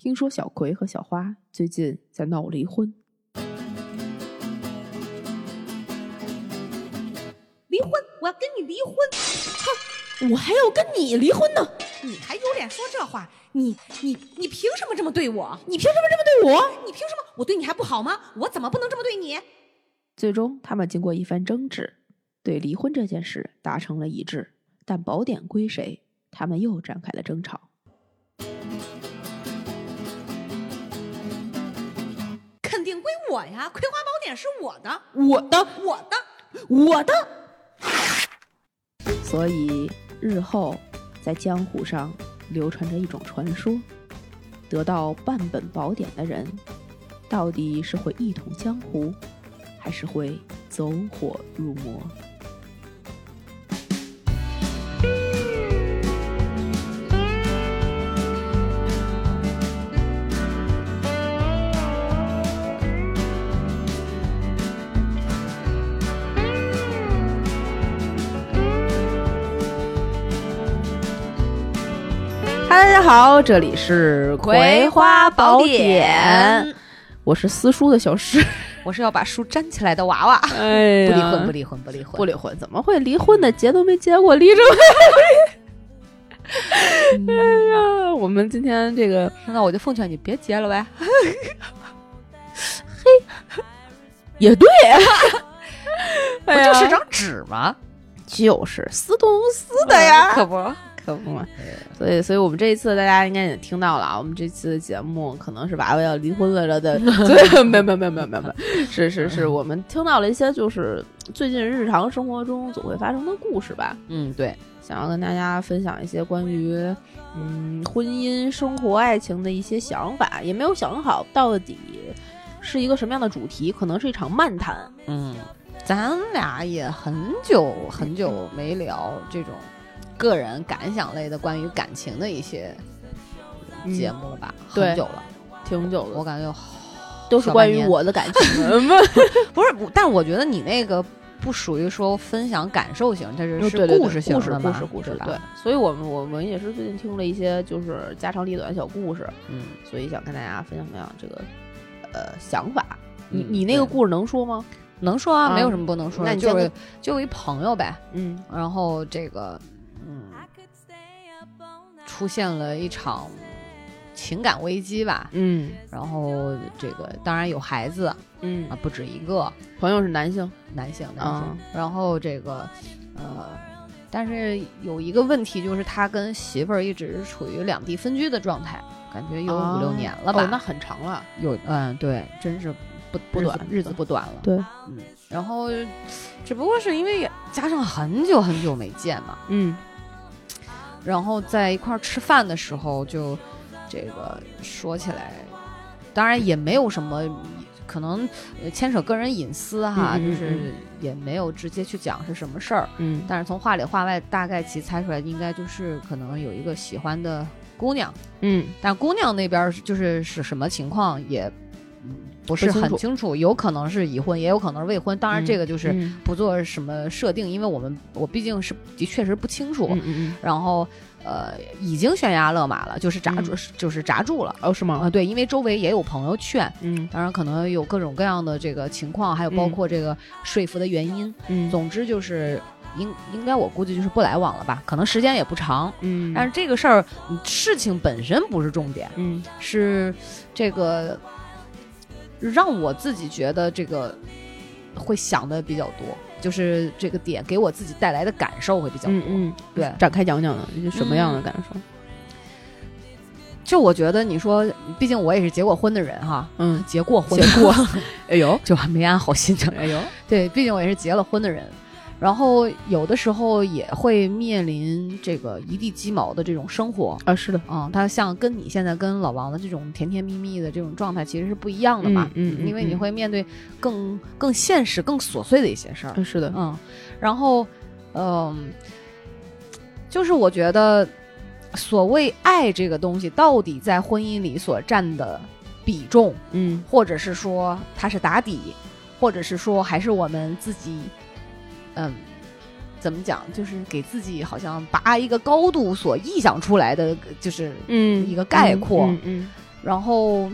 听说小葵和小花最近在闹离婚。离婚，我要跟你离婚！哼我还要跟你离婚呢！你还有脸说这话？你你你凭什么这么对我？你凭什么这么对我？你凭什么？我对你还不好吗？我怎么不能这么对你？最终，他们经过一番争执，对离婚这件事达成了一致。但宝典归谁？他们又展开了争吵。我呀！葵花宝典是我的，我的，我的，我的。所以日后在江湖上流传着一种传说：得到半本宝典的人，到底是会一统江湖，还是会走火入魔？大家好，这里是《葵花宝典》，我是撕书的小诗，我是要把书粘起来的娃娃。哎不离婚，不离婚，不离婚，不离婚，怎么会离婚呢？结都没结过，离着。哎呀，我们今天这个，那我就奉劝你别结了呗。嘿也对，不就是张纸吗？就是撕东撕的呀，可不。可不嘛，所以，所以我们这一次大家应该也听到了啊，我们这次的节目可能是娃娃要离婚了了的，没有没有没有没有没有，是是是我们听到了一些就是最近日常生活中总会发生的故事吧，嗯，对，想要跟大家分享一些关于嗯婚姻生活爱情的一些想法，也没有想好到底是一个什么样的主题，可能是一场漫谈，嗯，咱俩也很久很久没聊这种。个人感想类的关于感情的一些节目了吧？很久了，挺久了。我感觉都是关于我的感情，不是？但是我觉得你那个不属于说分享感受型，它是是故事型的故事故事对。所以我们我们也是最近听了一些就是家长里短小故事，嗯，所以想跟大家分享分享这个呃想法。你你那个故事能说吗？能说啊，没有什么不能说。那就是就一朋友呗，嗯，然后这个。嗯，出现了一场情感危机吧。嗯，然后这个当然有孩子，嗯啊，不止一个。朋友是男性，男性，男性。然后这个呃，但是有一个问题就是他跟媳妇儿一直处于两地分居的状态，感觉有五六年了吧？那很长了。有嗯，对，真是不不短，日子不短了。对，嗯。然后只不过是因为加上很久很久没见嘛，嗯。然后在一块儿吃饭的时候，就这个说起来，当然也没有什么可能牵扯个人隐私哈，就是也没有直接去讲是什么事儿。嗯，但是从话里话外大概其猜出来，应该就是可能有一个喜欢的姑娘。嗯，但姑娘那边就是是什么情况也。不是很清楚，有可能是已婚，也有可能是未婚。当然，这个就是不做什么设定，因为我们我毕竟是的确实不清楚。然后，呃，已经悬崖勒马了，就是扎住，就是扎住了。哦，是吗？啊，对，因为周围也有朋友劝。嗯，当然可能有各种各样的这个情况，还有包括这个说服的原因。嗯，总之就是应应该我估计就是不来往了吧，可能时间也不长。嗯，但是这个事儿，事情本身不是重点。嗯，是这个。让我自己觉得这个会想的比较多，就是这个点给我自己带来的感受会比较多。嗯，对，展开讲讲呢，什么样的感受？就我觉得，你说，毕竟我也是结过婚的人哈，嗯，结过婚，结过，哎呦，就还没安好心情。哎呦，对，毕竟我也是结了婚的人。然后有的时候也会面临这个一地鸡毛的这种生活。啊，是的，嗯，他像跟你现在跟老王的这种甜甜蜜蜜的这种状态其实是不一样的嘛，嗯，因为你会面对更更现实、更琐碎的一些事儿，是的，嗯，然后，嗯，就是我觉得所谓爱这个东西，到底在婚姻里所占的比重，嗯，或者是说它是打底，或者是说还是我们自己。嗯，怎么讲？就是给自己好像拔一个高度所臆想出来的，就是嗯一个概括。嗯，然后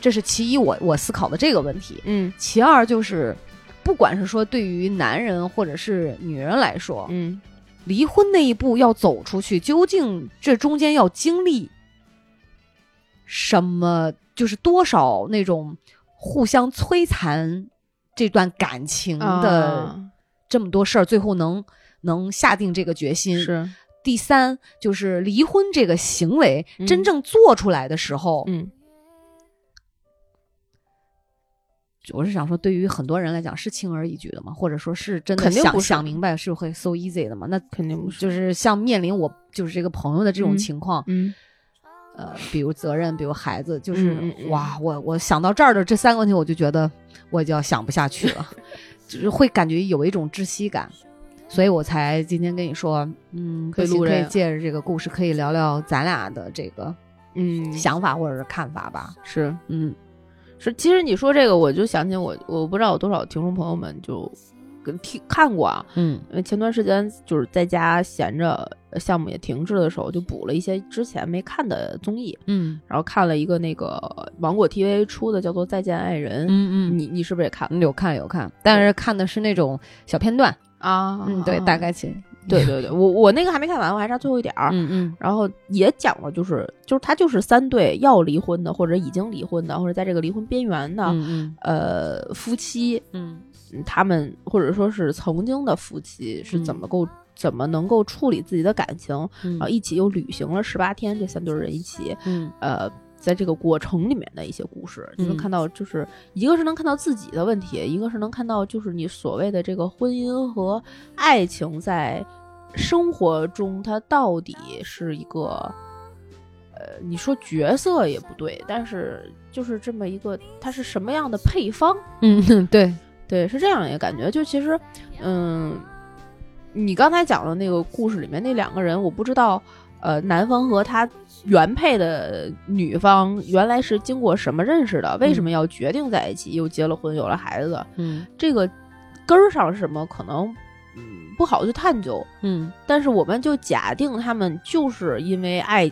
这是其一我，我思考的这个问题。嗯其二就是，不管是说对于男人或者是女人来说，嗯离婚那一步要走出去，究竟这中间要经历什么？就是多少那种互相摧残这段感情的啊这么多事儿，最后能能下定这个决心。是。第三，就是离婚这个行为嗯。真正做出来的时候，嗯。我是想说，对于很多人来讲是轻而易举的嘛？或者说是真的想想明白是会 so easy 的嘛？那肯定不是。就是像面临我就是这个朋友的这种嗯。情况，嗯。呃，比如责任，比如孩子，就是、哇，我我想到这儿的这三个问题，我就觉得我就要想不下去了，就是会感觉有一种窒息感，所以我才今天跟你说，嗯，可以可以借着这个故事，可以聊聊咱俩的这个嗯想法或者是看法吧。是嗯是，其实你说这个，我就想起我，我不知道有多少听众朋友们就跟听看过啊，嗯。因为前段时间就是在家闲着，项目也停滞的时候，就补了一些之前没看的综艺，嗯。然后看了一个那个芒果 TV 出的叫做《再见爱人》，嗯嗯你你是不是也看有看有看，但是看的是那种小片段，啊嗯，对，大概其，对对对，我我那个还没看完，我还差最后一点儿。嗯嗯。然后也讲了，就是就是他就是三对要离婚的，或者已经离婚的，或者在这个离婚边缘的，嗯呃，夫妻，嗯嗯他们或者说是曾经的夫妻是怎么够、怎么能够处理自己的感情，嗯。然后一起又旅行了十八天，这三对人一起，嗯。呃，在这个过程里面的一些故事，你能嗯。看到，就是一个是能看到自己的问题，一个是能看到就是你所谓的这个婚姻和爱情在生活中它到底是一个，呃，你说角色也不对，但是就是这么一个，它是什么样的配方？嗯，对，对，是这样一个感觉。就其实，嗯，你刚才讲的那个故事里面那两个人，我不知道，呃，男方和他原配的女方原来是经过什么认识的，为什么要决定在一起，又结了婚，有了孩子，嗯这个根儿上是什么，可能嗯不好去探究。嗯但是我们就假定他们就是因为爱。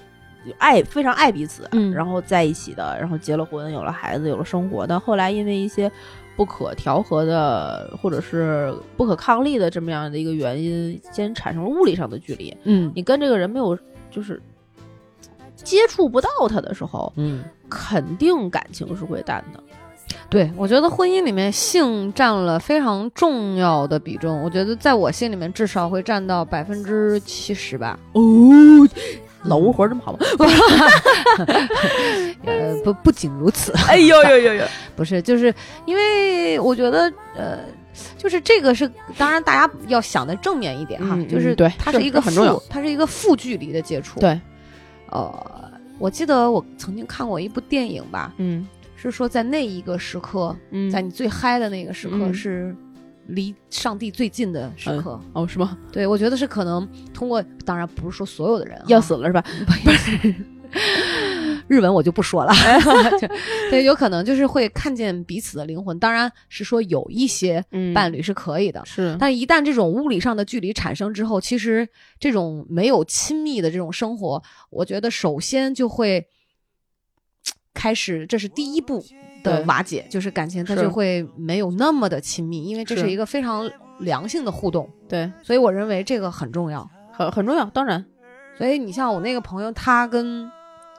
爱非常爱彼此，嗯然后在一起的，然后结了婚，有了孩子，有了生活。但后来因为一些不可调和的，或者是不可抗力的这么样的一个原因，先产生了物理上的距离。嗯你跟这个人没有就是接触不到他的时候，嗯。肯定感情是会淡的。对，我觉得婚姻里面性占了非常重要的比重。我觉得在我心里面至少会占到百分之七十吧。哦，老巫活这么好吗？呃，不，不仅如此，哎呦呦呦呦！不是，就是因为我觉得，呃，就是这个是，当然大家要想的正面一点哈，嗯就是它是一个很重要负，它是一个负距离的接触。，对，呃，我记得我曾经看过一部电影吧，嗯是说在那一个时刻，嗯，在你最嗨的那个时刻嗯是离上帝最近的时刻。哦是吗？对，我觉得是可能通过，当然不是说所有的人啊要死了是吧？不是日文我就不说了，对，有可能就是会看见彼此的灵魂。当然是说有一些嗯伴侣是可以的，是，但一旦这种物理上的距离产生之后，其实这种没有亲密的这种生活，我觉得首先就会开始，这是第一步的瓦解，就是感情它就会没有那么的亲密，因为这是是一个非常良性的互动，对，所以我认为这个很重要。很很重要，当然，所以你像我那个朋友，他跟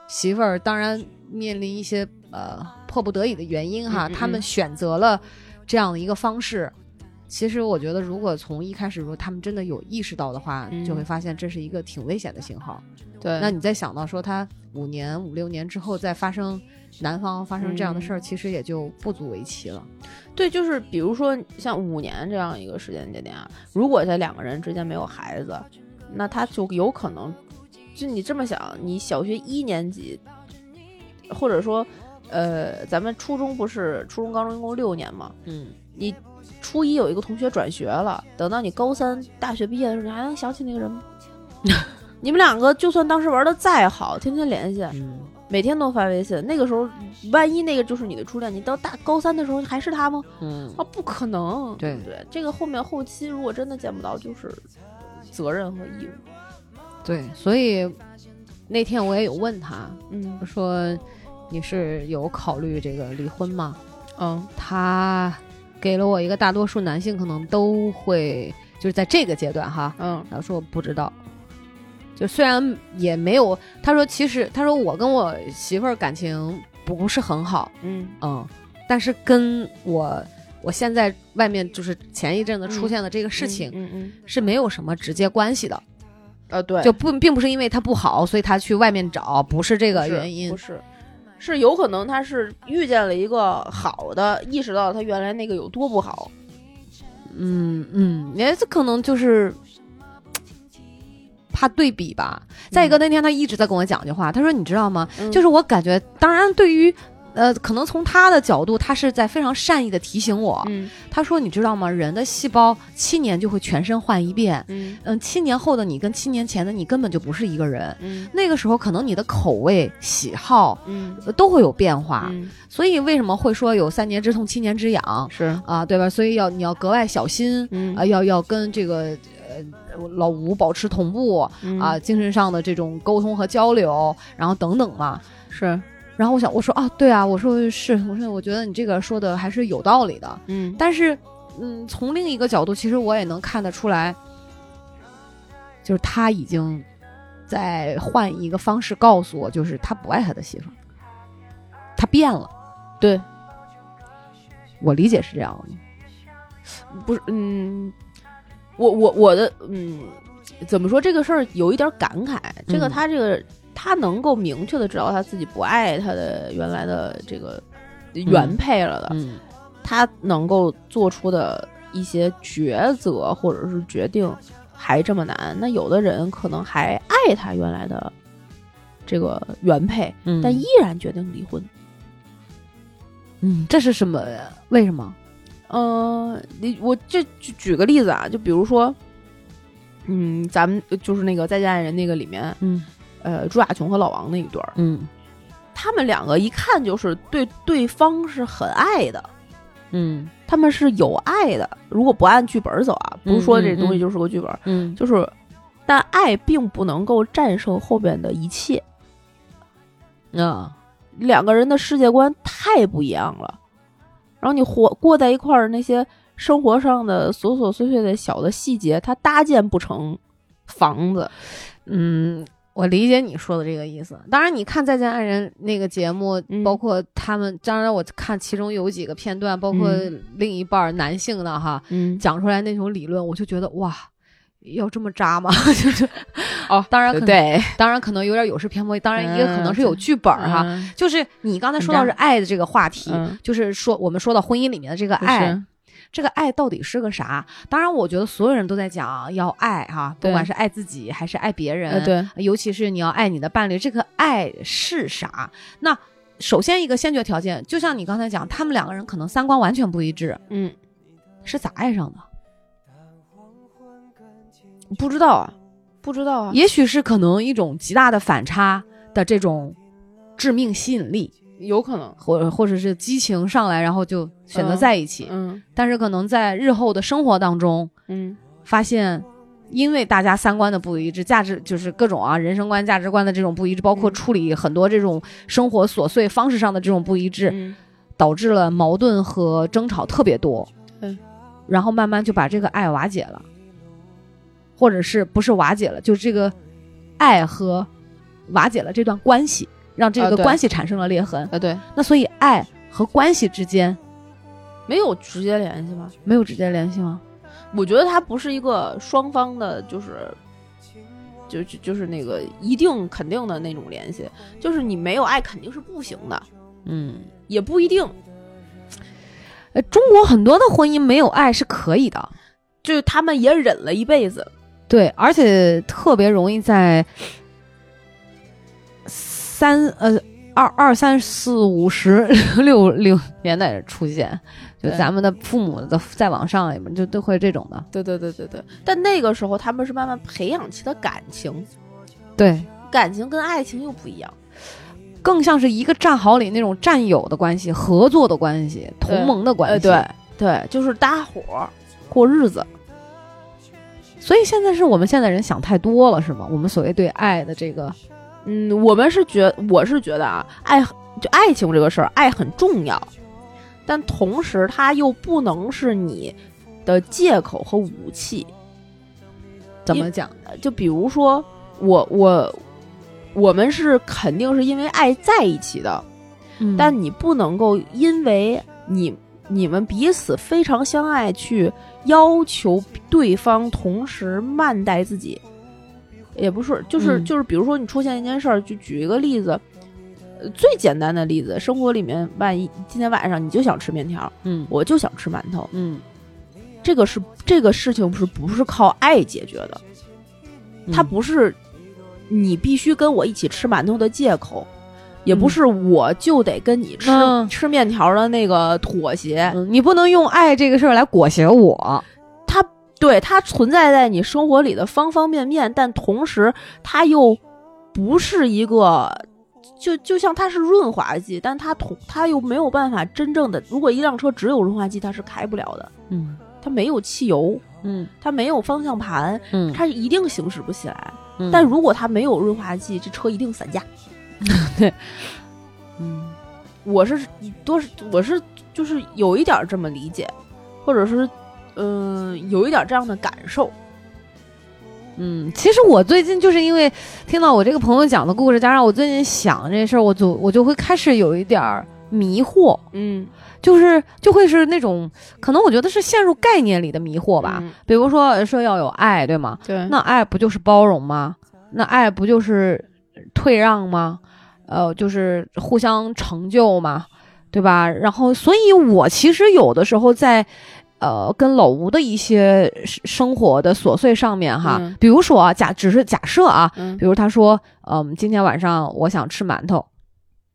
媳妇儿当然面临一些呃迫不得已的原因哈，嗯嗯嗯他们选择了这样的一个方式。其实我觉得，如果从一开始如果他们真的有意识到的话，嗯就会发现这是一个挺危险的信号。对，那你再想到说他五年五六年之后再发生男方发生这样的事儿，嗯其实也就不足为奇了。对，就是比如说像五年这样一个时间节点啊，如果这两个人之间没有孩子，那他就有可能，就你这么想，你小学一年级，或者说，呃，咱们初中不是初中高中一共六年嘛？嗯，你初一有一个同学转学了，等到你高三大学毕业的时候，你还能想起那个人吗？你们两个就算当时玩的再好，天天联系，嗯，每天都发微信，那个时候万一那个就是你的初恋，你到大高三的时候还是他吗？嗯，啊，不可能，对不对？这个后面后期如果真的见不到，就是责任和义务。对，所以那天我也有问他，嗯我说你是有考虑这个离婚吗？嗯他给了我一个大多数男性可能都会就是在这个阶段哈，嗯他说我不知道。就虽然也没有，他说其实他说我跟我媳妇儿感情不是很好，嗯嗯，但是跟我我现在外面就是前一阵子出现的这个事情、嗯嗯是没有什么直接关系的，呃对，就不并不是因为他不好，所以他去外面找，不是这个原因不。是。是有可能他是遇见了一个好的，意识到他原来那个有多不好。嗯嗯，也这可能就是怕对比吧。再一个，那天他一直在跟我讲一句话，他说：“你知道吗？嗯就是我感觉，当然对于。”呃，可能从他的角度，他是在非常善意的提醒我。嗯他说：“你知道吗？人的细胞七年就会全身换一遍。嗯嗯，七年后的你跟七年前的你根本就不是一个人。嗯那个时候，可能你的口味、喜好、嗯呃都会有变化。嗯，所以为什么会说有三年之痛，七年之痒是啊？对吧？所以要你要格外小心。嗯啊，要要跟这个呃老吴保持同步嗯啊，精神上的这种沟通和交流，然后等等嘛。是然后我想，我说啊，对啊，我说是，我说我觉得你这个说的还是有道理的。嗯但是，嗯，从另一个角度，其实我也能看得出来，就是他已经在换一个方式告诉我，就是他不爱他的媳妇儿，他变了。对，我理解是这样的。不是嗯，我我我的嗯，怎么说这个事儿有一点感慨，这个嗯他这个他能够明确的知道他自己不爱他的原来的这个原配了的，嗯他能够做出的一些抉择或者是决定还这么难，那有的人可能还爱他原来的这个原配，嗯但依然决定离婚。嗯，这是什么？为什么？呃，你我这举举个例子啊，就比如说，嗯，咱们就是那个《再见爱人》那个里面，嗯呃，朱亚琼和老王那一对儿，嗯。他们两个一看就是对对方是很爱的，嗯。他们是有爱的。如果不按剧本走啊，不是说这东西就是个剧本，嗯。就是，但爱并不能够战胜后边的一切。啊。两个人的世界观太不一样了，然后你活过在一块儿，那些生活上的琐琐碎碎的小的细节，它搭建不成房子。嗯，我理解你说的这个意思。当然，你看《再见爱人》那个节目，嗯包括他们，当然我看其中有几个片段，包括另一半男性的哈，嗯，讲出来那种理论，我就觉得哇。要这么渣吗？就是哦，当然可能对，当然可能有点有失偏颇，当然也可能是有剧本哈。嗯就是你刚才说到是爱的这个话题，嗯就是说我们说到婚姻里面的这个是爱，这个爱到底是个啥？当然，我觉得所有人都在讲要爱哈，不管是爱自己还是爱别人，呃，对，尤其是你要爱你的伴侣，这个爱是啥？那首先一个先决条件，就像你刚才讲，他们两个人可能三观完全不一致，嗯，是咋爱上的？不知道啊，不知道啊，也许是可能一种极大的反差的这种致命吸引力，有可能，或或者是激情上来，然后就选择嗯在一起。嗯。但是可能在日后的生活当中，嗯。发现，因为大家三观的不一致，价值就是各种啊人生观、价值观的这种不一致，包括嗯。处理很多这种生活琐碎方式上的这种不一致，嗯。导致了矛盾和争吵特别多。嗯，然后慢慢就把这个爱瓦解了，或者是不是瓦解了，就是这个爱和瓦解了这段关系，让这个关系产生了裂痕。啊，对，那所以爱和关系之间没有直接联系吗？没有直接联系吗？我觉得它不是一个双方的，就是。就就就是那个一定肯定的那种联系，就是你没有爱肯定是不行的，嗯。也不一定。呃，中国很多的婚姻没有爱是可以的，就是他们也忍了一辈子，对，而且特别容易在三呃二二三四五十六六年代出现，就咱们的父母的再往上就都会这种的，对对对对对。但那个时候他们是慢慢培养起的感情，对，感情跟爱情又不一样。更像是一个战壕里那种战友的关系、合作的关系、同盟的关呃，系，对对，就是搭伙过日子。所以现在是我们现在人想太多了，是吗？我们所谓对爱的这个，嗯，我们是觉，我是觉得啊，爱就爱情这个事儿，爱很重要，但同时它又不能是你的借口和武器。怎么讲？就比如说我我我们是肯定是因为爱在一起的，但你不能够因为你你们彼此非常相爱，去要求对方同时慢待自己，也不是，就是、嗯就是，比如说你出现一件事儿，就举一个例子，呃最简单的例子，生活里面，万一今天晚上你就想吃面条，嗯我就想吃馒头，嗯，这个是这个事情是不是靠爱解决的？它嗯不是你必须跟我一起吃馒头的借口，也不嗯是我就得跟你吃、嗯吃面条的那个妥协。嗯，你不能用爱这个事儿来裹挟我。它对它存在在你生活里的方方面面，但同时它又不是一个。就就像它是润滑剂，但它同它又没有办法真正的。如果一辆车只有润滑剂，它是开不了的。嗯它没有汽油，嗯它没有方向盘，嗯它一定行驶不起来。嗯但如果它没有润滑剂，这车一定散架。嗯我是多是我是就是有一点儿这么理解，或者是嗯、呃有一点这样的感受。嗯，其实我最近就是因为听到我这个朋友讲的故事，加上我最近想这事儿，我就我就会开始有一点儿迷惑，嗯，就是就会是那种可能我觉得是陷入概念里的迷惑吧。嗯比如说说要有爱，对吗？对，那爱不就是包容吗？那爱不就是退让吗？呃，就是互相成就嘛，对吧？然后，所以我其实有的时候在。呃，跟老吴的一些生生活的琐碎上面哈，嗯。比如说啊，假只是假设啊，嗯。比如他说，嗯，今天晚上我想吃馒头，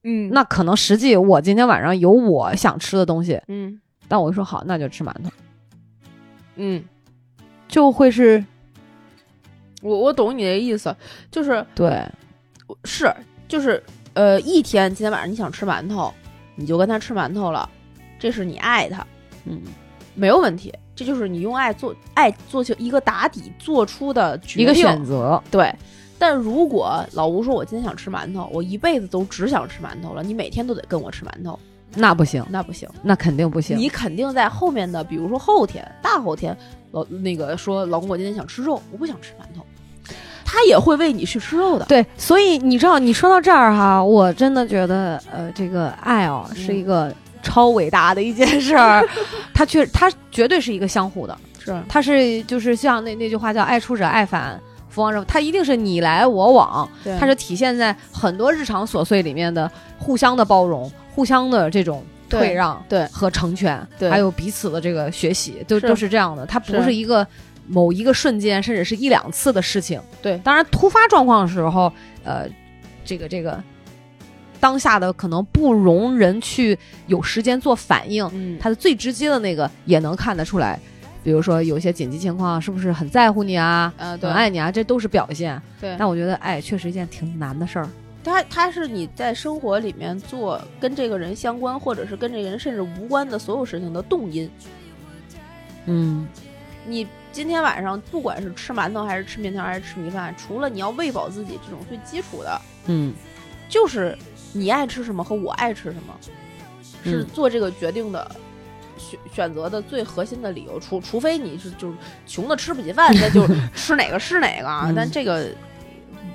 嗯。那可能实际我今天晚上有我想吃的东西，嗯。但我说好，那就吃馒头，嗯，就会是我我懂你的意思，就是对，是就是呃，一天今天晚上你想吃馒头，你就跟他吃馒头了，这是你爱他，嗯，没有问题，这就是你用爱做爱做成一个打底做出的决一个选择，对。但如果老吴说我今天想吃馒头，我一辈子都只想吃馒头了，你每天都得跟我吃馒头，那不行，那不行。那肯定不行。你肯定在后面的，比如说后天、大后天，老那个说老公我今天想吃肉，我不想吃馒头，他也会为你去吃肉的。对，所以你知道，你说到这儿哈，我真的觉得，呃，这个爱哦，是一个超伟大的一件事儿，它确，它绝对是一个相互的，是，它是就是像那那句话叫“爱出者爱返，福往者”，它一定是你来我往，对。它是体现在很多日常琐碎里面的互相的包容、互相的这种对退让对。和成全，对。还有彼此的这个学习，都都是这样的。它不是是。一个某一个瞬间，甚至是一两次的事情。对。当然突发状况的时候，呃，这个这个当下的可能不容人去有时间做反应，嗯，他的最直接的那个也能看得出来。比如说有一些紧急情况，是不是很在乎你啊，呃，对很爱你啊，这都是表现。对，但我觉得爱确实一件挺难的事儿。他他是你在生活里面做跟这个人相关，或者是跟这个人甚至无关的所有事情的动因。嗯你今天晚上不管是吃馒头还是吃面条还是吃米饭，除了你要喂饱自己这种最基础的，嗯就是你爱吃什么和我爱吃什么，是嗯做这个决定的选选择的最核心的理由。除除非你是就是穷的吃不起饭，那就 吃哪个是哪个啊。嗯但这个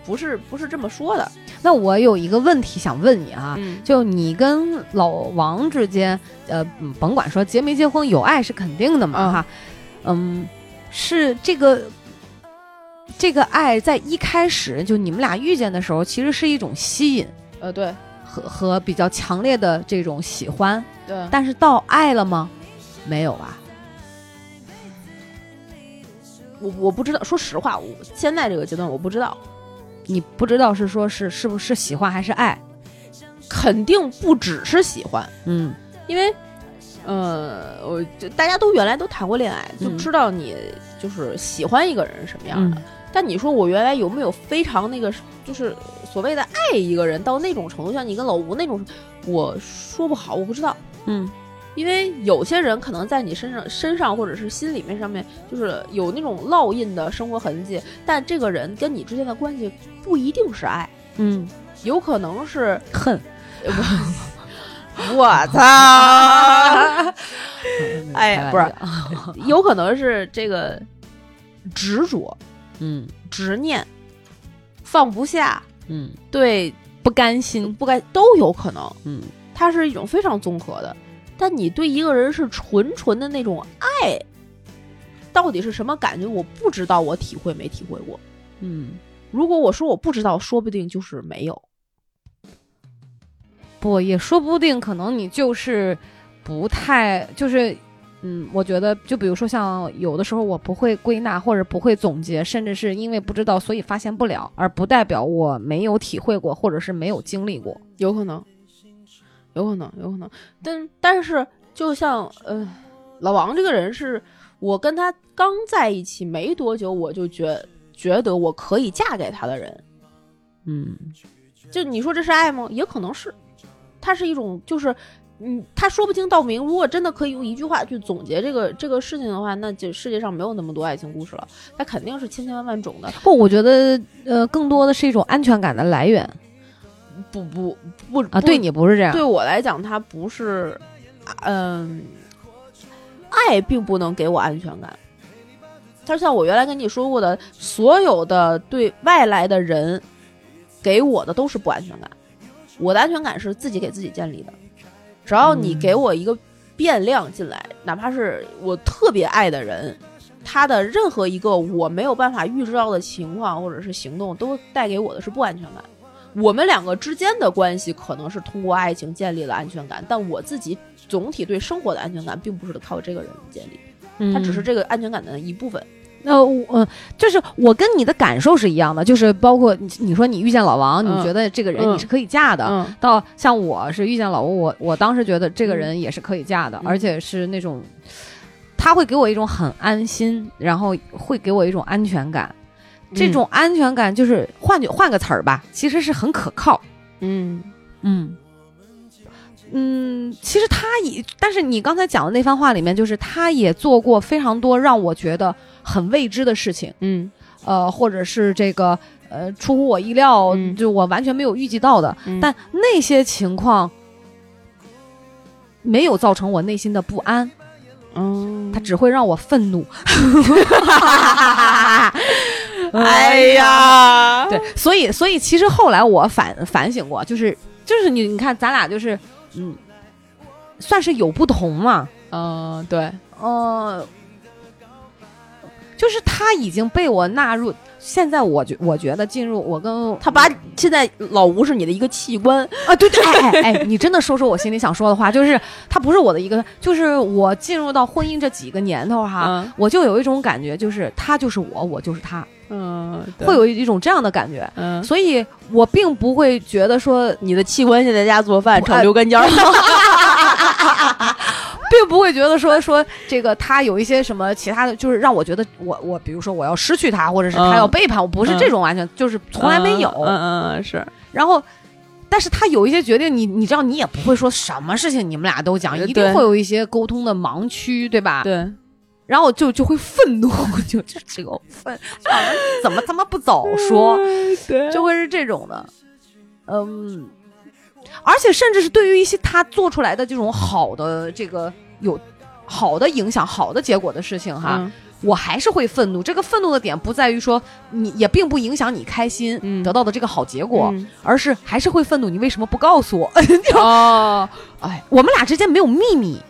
不是不是这么说的。那我有一个问题想问你啊，嗯就你跟老王之间，呃，嗯甭管说结没结婚，有爱是肯定的嘛，嗯哈，嗯，是这个这个爱在一开始就你们俩遇见的时候，其实是一种吸引呃，对和和比较强烈的这种喜欢，对，但是到爱了吗？没有吧？我我不知道，说实话，我现在这个阶段我不知道，你不知道是说是是不是喜欢还是爱？肯定不只是喜欢，嗯因为。呃，我就大家都原来都谈过恋爱，就嗯知道你就是喜欢一个人是什么样的。嗯但你说我原来有没有非常那个，就是所谓的爱一个人到那种程度，像你跟老吴那种，我说不好，我不知道。嗯。因为有些人可能在你身上、身上或者是心里面上面，就是有那种烙印的生活痕迹，但这个人跟你之间的关系不一定是爱，嗯，有可能是恨，我操！哎，不是，有可能是这个执着，嗯执念，放不下，嗯，对，不甘心，不甘都有可能。嗯它是一种非常综合的。但你对一个人是纯纯的那种爱，到底是什么感觉？我不知道，我体会没体会过。嗯，如果我说我不知道，说不定就是没有。不，也说不定，可能你就是不太，就是，嗯，我觉得，就比如说像有的时候我不会归纳或者不会总结，甚至是因为不知道，所以发现不了，而不代表我没有体会过，或者是没有经历过。有可能，有可能，有可能。但但是，就像呃，老王这个人是，我跟他刚在一起没多久，我就觉觉得我可以嫁给他的人。嗯就你说这是爱吗？也可能是，它是一种就是。嗯，他说不清道不明。如果真的可以用一句话去总结这个这个事情的话，那就世界上没有那么多爱情故事了。它肯定是千千万万种的。不，我觉得呃，更多的是一种安全感的来源不不不啊。对你不是这样，对我来讲，它不是，嗯，爱并不能给我安全感。它像我原来跟你说过的，所有的对外来的人给我的都是不安全感。我的安全感是自己给自己建立的。只要你给我一个变量进来，哪怕是我特别爱的人，他的任何一个我没有办法预知到的情况或者是行动，都带给我的是不安全感。我们两个之间的关系可能是通过爱情建立了安全感，但我自己总体对生活的安全感并不是靠这个人建立，嗯它只是这个安全感的一部分。那我、呃、就是我跟你的感受是一样的，就是包括你你说你遇见老王，嗯你觉得这个人嗯你是可以嫁的，嗯到像我是遇见老吴，我我当时觉得这个人也是可以嫁的，嗯而且是那种他会给我一种很安心，然后会给我一种安全感。这种安全感就是换句换个词儿吧，其实是很可靠。嗯嗯嗯，其实他也，但是你刚才讲的那番话里面，就是他也做过非常多让我觉得很未知的事情，嗯。呃，或者是这个呃出乎我意料，嗯。就我完全没有预计到的。嗯，但那些情况没有造成我内心的不安，嗯，它只会让我愤怒。哎呀，对，所以所以其实后来我反反省过，就是就是你你看咱俩就是嗯，算是有不同嘛，嗯，对，呃，就是他已经被我纳入，现在我觉我觉得进入我跟他把现在老吴是你的一个器官，啊，对对，哎哎哎，你真的说说我心里想说的话，就是他不是我的一个，就是我进入到婚姻这几个年头哈，嗯。我就有一种感觉，就是他就是我，我就是他，嗯，会有一种这样的感觉，嗯，所以我并不会觉得说，你的器官现在在家做饭炒牛干尖儿，并不会觉得说说这个他有一些什么其他的，就是让我觉得我我比如说我要失去他，或者是他嗯要背叛我，不是这种完全就是从来没有，嗯嗯嗯，是，然后。但是他有一些决定，你你知道，你也不会说什么事情你们俩都讲，呃一定会有一些沟通的盲区，对吧？对，然后就就会愤怒，就就这个愤，怎么他妈不早说？对就会是这种的，嗯，而且甚至是对于一些他做出来的这种好的这个有好的影响、好的结果的事情哈，嗯我还是会愤怒。这个愤怒的点不在于说你也并不影响你开心、嗯得到的这个好结果，嗯而是还是会愤怒。你为什么不告诉我？哦，哎，我们俩之间没有秘密。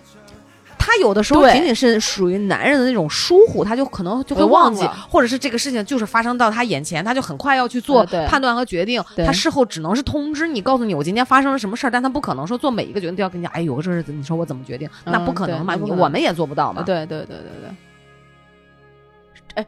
他有的时候仅仅是属于男人的那种疏忽，他就可能就会呃忘忘记，或者是这个事情就是发生到他眼前，他就很快要去做判断和决定。他事后只能是通知你，告诉你我今天发生了什么事儿，但他不可能说做每一个决定都要跟你讲，哎，有个事儿你说我怎么决定？那嗯不可能嘛，我们也做不到嘛，对对对对对，哎，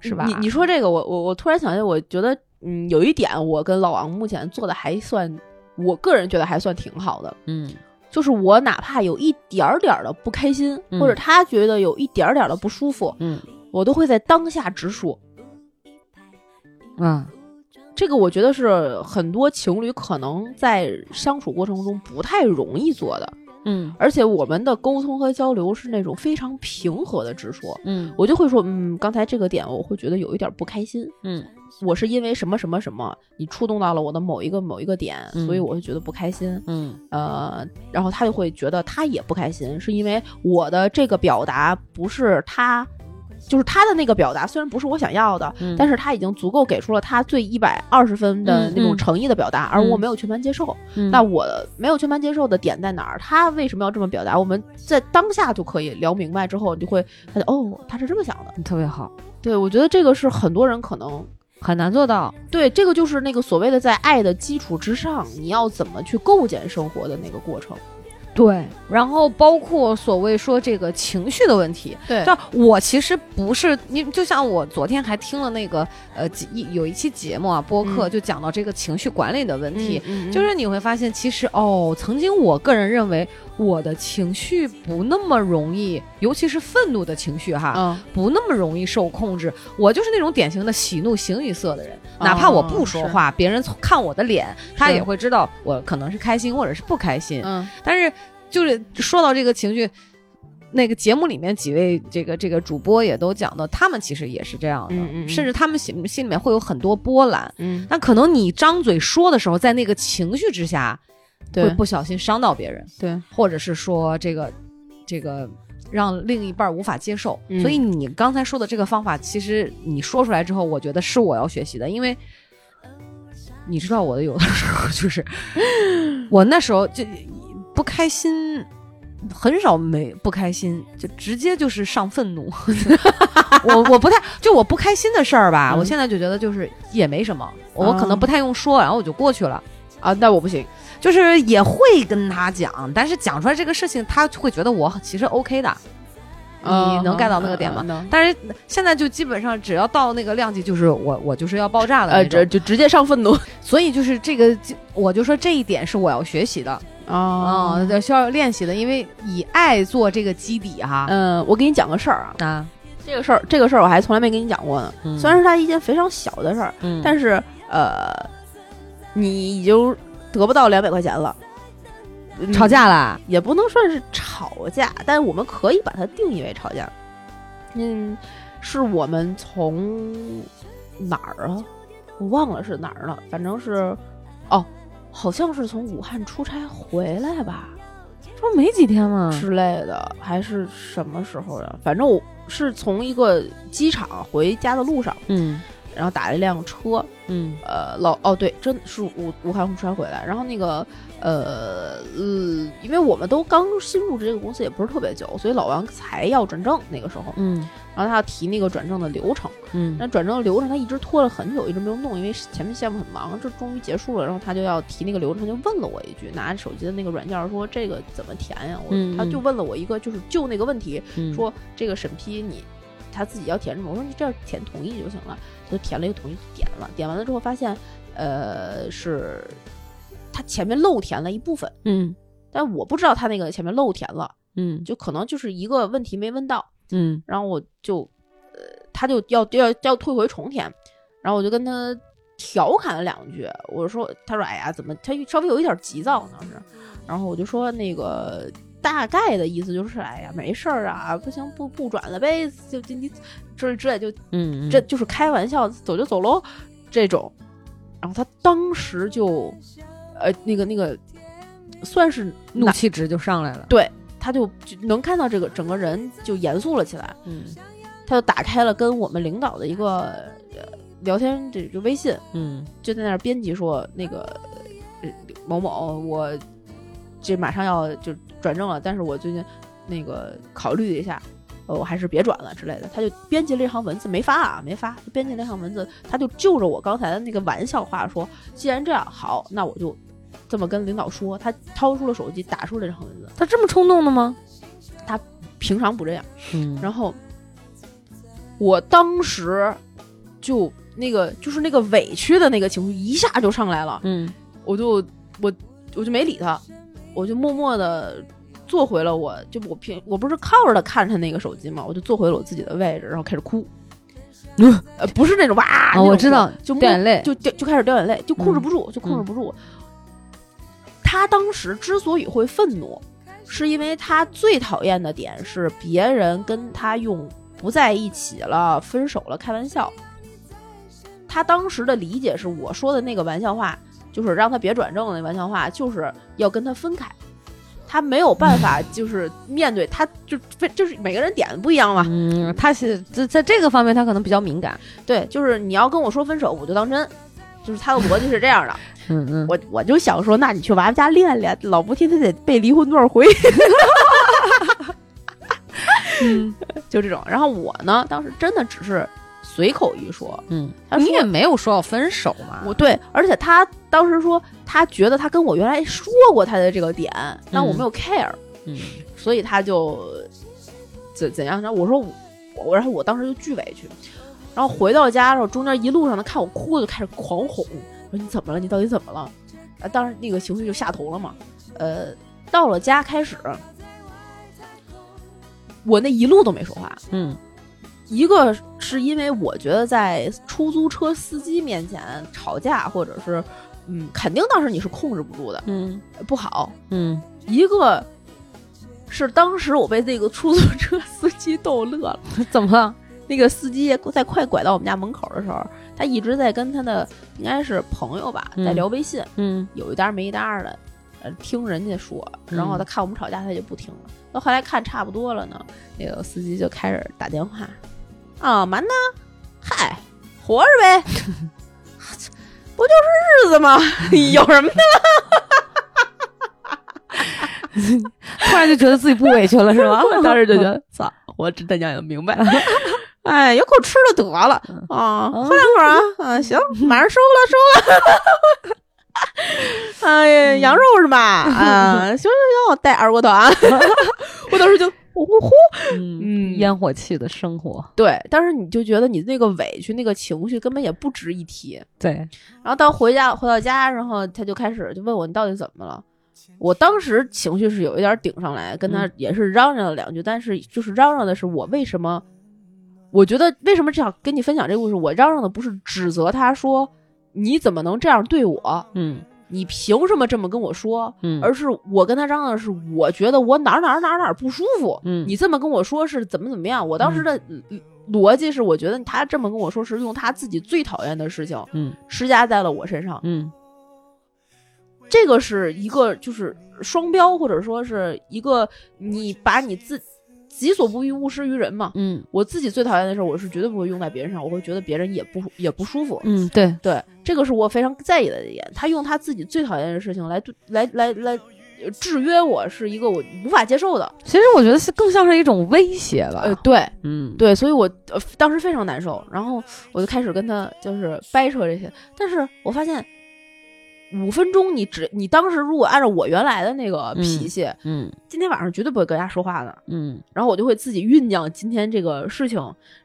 是吧？你你说这个，我我我突然想起来，我觉得嗯，有一点我跟老王目前做的还算，我个人觉得还算挺好的，嗯就是我哪怕有一点儿点儿的不开心，嗯或者他觉得有一点儿点儿的不舒服，嗯我都会在当下直说。嗯这个我觉得是很多情侣可能在相处过程中不太容易做的，嗯而且我们的沟通和交流是那种非常平和的直说。嗯我就会说，嗯，刚才这个点我会觉得有一点不开心，嗯我是因为什么什么什么，你触动到了我的某一个某一个点，嗯所以我就觉得不开心。嗯呃，然后他就会觉得他也不开心，是因为我的这个表达不是他，就是他的那个表达虽然不是我想要的，嗯但是他已经足够给出了他最一百二十分的那种诚意的表达，而我没有全盘接受。嗯那我没有全盘接受的点在哪儿？他为什么要这么表达？我们在当下就可以聊明白之后，你就会发现哦，他是这么想的。特别好，对我觉得这个是很多人可能很难做到。对这个就是那个所谓的在爱的基础之上，你要怎么去构建生活的那个过程。对，然后包括所谓说这个情绪的问题，对。但我其实不是你，就像我昨天还听了那个呃几一有一期节目啊播客，嗯。就讲到这个情绪管理的问题，嗯就是你会发现，其实哦，曾经我个人认为我的情绪不那么容易，尤其是愤怒的情绪哈，嗯。不那么容易受控制。我就是那种典型的喜怒形于色的人，哪怕我不说话，别人看我的脸，他也会知道我可能是开心或者是不开心。嗯但是就是说到这个情绪。那个节目里面几位这个这个主播也都讲到，他们其实也是这样的，嗯嗯嗯甚至他们心心里面会有很多波澜。嗯，那可能你张嘴说的时候，在那个情绪之下，会不小心伤到别人，对，或者是说这个这个让另一半无法接受。嗯所以你刚才说的这个方法，其实你说出来之后，我觉得是我要学习的，因为你知道我的有的时候就是 我那时候就不开心。很少没不开心，就直接就是上愤怒。我我不太就我不开心的事儿吧，嗯我现在就觉得就是也没什么，我可能不太用说，然后我就过去了。啊，那我不行。就是也会跟他讲，但是讲出来这个事情，他会觉得我其实 OK 的。你能 get 到那个点吗？但是现在就基本上只要到那个量级，就是我我就是要爆炸的那呃，种这就直接上愤怒 所以就是这个，我就说这一点是我要学习的啊啊，需要练习的，因为以爱做这个基底哈。嗯，我给你讲个事儿啊，啊，这个事儿，这个事儿我还从来没跟你讲过呢。嗯虽然是它一件非常小的事儿，嗯但是呃，你已经得不到两百块钱了。嗯吵架啦，也不能算是吵架，但是我们可以把它定义为吵架。嗯，是我们从哪儿啊？我忘了是哪儿了，反正是哦，好像是从武汉出差回来吧这不没几天吗？之类的，还是什么时候呀？反正我是从一个机场回家的路上，嗯然后打了一辆车，嗯。呃，老哦对，真是武武汉出差回来，然后那个呃呃，因为我们都刚新入职这个公司也不是特别久，所以老王才要转正那个时候，嗯。然后他要提那个转正的流程，嗯。那转正的流程他一直拖了很久，一直没有弄，因为前面项目很忙，这终于结束了，然后他就要提那个流程，就问了我一句，拿着手机的那个软件说这个怎么填呀？我、他就问了我一个，就是就那个问题，嗯，说这个审批你他自己要填什么？我说你这样填同意就行了，就填了一个同意，点了，点完了之后发现，呃，是他前面漏填了一部分，嗯。但我不知道他那个前面漏填了，嗯。就可能就是一个问题没问到，嗯。然后我就，呃，他就要要要退回重填，然后我就跟他调侃了两句，我说，他说，哎呀，怎么他稍微有一点急躁当时，然后我就说那个大概的意思就是，哎呀，没事儿啊，不行不不转了呗，就就你这之类就嗯，这就是开玩笑，走就走喽这种，然后他当时就，呃，那个那个算是怒气值就上来了。对，他就就能看到这个整个人就严肃了起来。嗯他就打开了跟我们领导的一个呃聊天，这就微信，嗯就在那儿编辑说那个呃某某，我这马上要就转正了，但是我最近那个考虑了一下。呃，我还是别转了之类的，他就编辑了一行文字，没发啊，没发，就编辑了一行文字，他就就着我刚才的那个玩笑话说，既然这样，好，那我就这么跟领导说。他掏出了手机，打出了这行文字，他这么冲动的吗？他平常不这样。嗯然后我当时就那个就是那个委屈的那个情绪一下就上来了，嗯我就我我就没理他，我就默默的坐回了我就我平我不是靠着他看他那个手机嘛，我就坐回了我自己的位置，然后开始哭。呃，不是那种哇，我知道就掉眼泪就掉就开始掉眼泪，就控制不住，就控制不住。他当时之所以会愤怒，是因为他最讨厌的点是别人跟他用不在一起了、分手了开玩笑。他当时的理解是我说的那个玩笑话，就是让他别转正的那玩笑话，就是要跟他分开。他没有办法，就是面对他，就非就是每个人点的不一样嘛。嗯，他是在在这个方面他可能比较敏感。对，就是你要跟我说分手，我就当真。就是他的逻辑是这样的。嗯嗯，我我就想说，那你去娃娃家练练，老不天天得被离婚多少回。嗯，就这种。然后我呢，当时真的只是随口一说。嗯，他说你也没有说要分手嘛。我对，而且他当时说，他觉得他跟我原来说过他的这个点，但我没有 care，嗯所以他就怎怎样？然后我说我，然后我当时就巨委屈。然后回到家的时候，中间一路上他看我哭，就开始狂哄，说你怎么了？你到底怎么了？啊，当时那个情绪就下头了嘛。呃，到了家开始，我那一路都没说话。嗯一个是因为我觉得在出租车司机面前吵架，或者是嗯，肯定当时你是控制不住的，嗯不好。嗯一个是当时我被这个出租车司机逗乐了。怎么了？那个司机在快拐到我们家门口的时候，他一直在跟他的应该是朋友吧，嗯在聊微信，嗯有一搭没一搭的，呃，听人家说，然后他看我们吵架，他就不听了。到后来看差不多了呢，那个司机就开始打电话，啊，蛮呢？嗨，活着呗，不就是日子吗？有什么的？突然就觉得自己不委屈了，是吧？我当时就觉得，操，我真他娘也明白了。哎，有口吃的得了啊！喝两口啊！啊，行，马上收了，收了。哎呀，羊肉是吧？啊，行行行，我带二锅头啊！我当时就呼呼呼。嗯嗯烟火气的生活，对，当时你就觉得你那个委屈、那个情绪根本也不值一提。对，然后到回家回到家，然后他就开始就问我你到底怎么了。我当时情绪是有一点顶上来，跟他也是嚷嚷了两句，但是就是嚷嚷的是我为什么，我觉得为什么这样跟你分享这个故事，我嚷嚷的不是指责他说你怎么能这样对我，嗯你凭什么这么跟我说，嗯，而是我跟他嚷嚷的是我觉得我哪儿哪儿哪儿哪儿不舒服，嗯。你这么跟我说是怎么怎么样，我当时的嗯。逻辑是我觉得他这么跟我说是用他自己最讨厌的事情嗯。施加在了我身上。嗯。这个是一个就是双标，或者说是一个你把你自己所不欲，勿施于人嘛。嗯我自己最讨厌的事儿，我是绝对不会用在别人上，我会觉得别人也不也不舒服。嗯，对，对，这个是我非常在意的一点。他用他自己最讨厌的事情来对来来来呃制约我，是一个我无法接受的。其实我觉得是更像是一种威胁吧。呃，对嗯，对，所以我呃当时非常难受，然后我就开始跟他就是掰扯这些，但是我发现。五分钟，你只你当时如果按照我原来的那个脾气，嗯今天晚上绝对不会跟人家说话的。嗯然后我就会自己酝酿今天这个事情，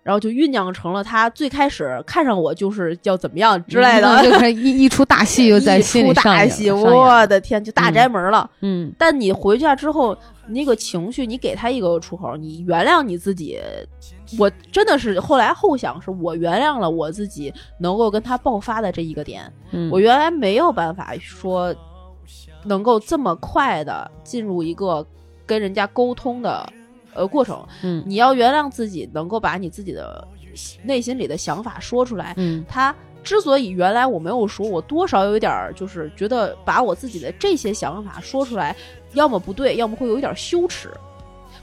然后就酝酿成了他最开始看上我就是要怎么样之类的，嗯就是 一一出大戏就在心里出大上演戏，我的天，就大宅门了。嗯但你回去之后，你那个情绪，你给他一个出口，你原谅你自己。我真的是后来后想，是我原谅了我自己能够跟他爆发的这一个点。嗯，我原来没有办法说能够这么快的进入一个跟人家沟通的呃过程。嗯你要原谅自己，能够把你自己的内心里的想法说出来。嗯他之所以原来我没有说，我多少有一点儿就是觉得把我自己的这些想法说出来，要么不对，要么会有一点羞耻。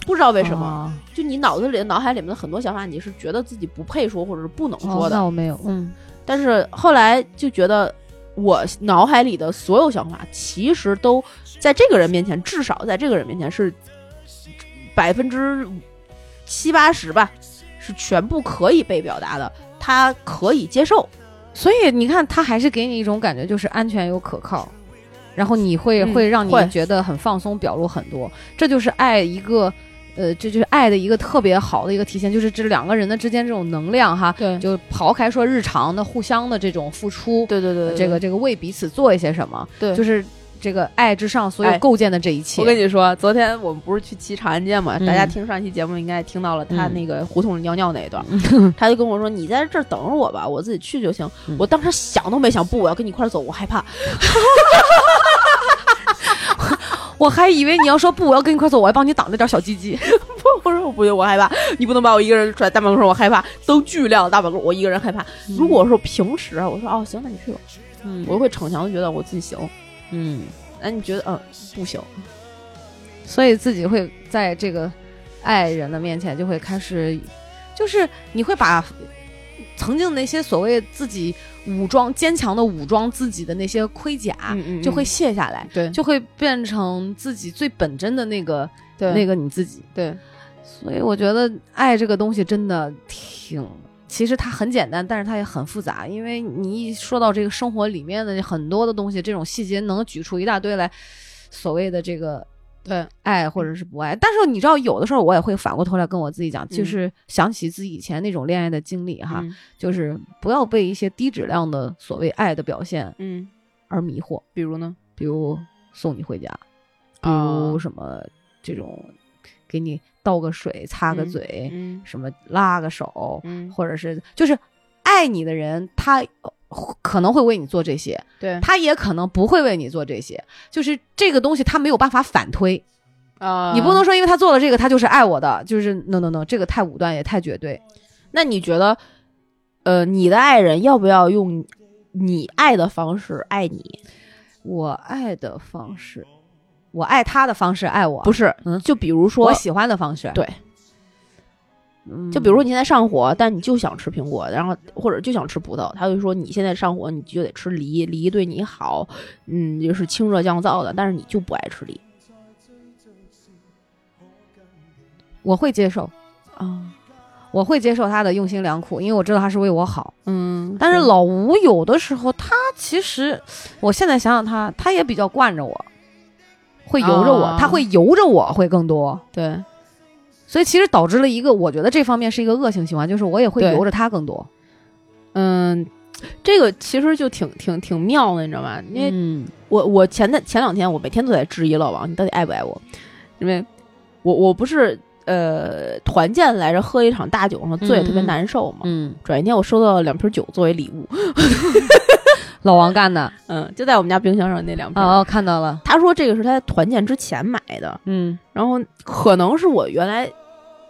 不知道为什么，哦就你脑子里、脑海里面的很多想法，你是觉得自己不配说，或者是不能哦说的。那我没有，嗯但是后来就觉得，我脑海里的所有想法，其实都在这个人面前，至少在这个人面前是百分之七八十吧，是全部可以被表达的，他可以接受。所以你看，他还是给你一种感觉，就是安全又可靠，然后你会、嗯会让你会。觉得很放松，表露很多，这就是爱一个，呃，这就是爱的一个特别好的一个体现，就是这两个人的之间这种能量哈，对。就抛开说日常的互相的这种付出，对对对这个这个为彼此做一些什么，对。就是这个爱之上所有哎构建的这一切。我跟你说，昨天我们不是去骑长安街嘛？嗯大家听上期节目应该听到了他嗯那个胡同里尿尿那一段，他就跟我说：“你在这儿等着我吧，我自己去就行。嗯我当时想都没想，不，我要跟你一块儿走，我害怕。我还以为你要说不，我要跟你一块走，我还帮你挡着点小鸡鸡。我说我不行，我害怕，你不能把我一个人甩大马路上，我害怕，灯巨亮，大办公室我一个人害怕。如果说平时啊，我说哦行，那你去吧，嗯我会逞强的觉得我自己行。嗯，那，你觉得呃不行？所以自己会在这个爱人的面前就会开始，就是你会把曾经那些所谓自己武装坚强的武装自己的那些盔甲，嗯嗯就会卸下来，对就会变成自己最本真的那个对那个你自己。对，所以我觉得爱这个东西真的挺，其实它很简单，但是它也很复杂。因为你一说到这个生活里面的很多的东西，这种细节能举出一大堆来，所谓的这个对爱或者是不爱。但是你知道，有的时候我也会反过头来跟我自己讲，嗯就是想起自己以前那种恋爱的经历哈，嗯就是不要被一些低质量的所谓爱的表现嗯，而迷惑，比如呢？比如送你回家，比啊如什么这种给你倒个水、擦个嗯嘴。嗯什么拉个手，嗯，或者是就是爱你的人，他呃可能会为你做这些，对他也可能不会为你做这些。就是这个东西，他没有办法反推。啊，你不能说因为他做了这个，他就是爱我的，就是 no no no，这个太武断也太绝对。那你觉得，呃，你的爱人要不要用你爱的方式爱你？我爱的方式，我爱他的方式爱我，不是，嗯就比如说我，喜欢的方式。对，嗯就比如说你现在上火，但你就想吃苹果，然后或者就想吃葡萄，他就说你现在上火，你就得吃梨，梨对你好，嗯，就是清热降燥的，但是你就不爱吃梨我会接受，啊，我会接受他的用心良苦，因为我知道他是为我好。嗯，但是老吴有的时候，他其实，我现在想想他，他也比较惯着我，会由着我，啊他会由着我会更多，对所以其实导致了一个，我觉得这方面是一个恶性循环，就是我也会由着他更多。嗯，这个其实就挺挺挺妙的，你知道吗？因为嗯我我前的前两天我每天都在质疑老王，你到底爱不爱我？因为我我不是呃团建来着，喝一场大酒，然后醉得特别难受嘛。嗯，转一天我收到了两瓶酒作为礼物，老王干的，嗯，就在我们家冰箱上那两瓶。哦，看到了，他说这个是他在团建之前买的，嗯。然后可能是我原来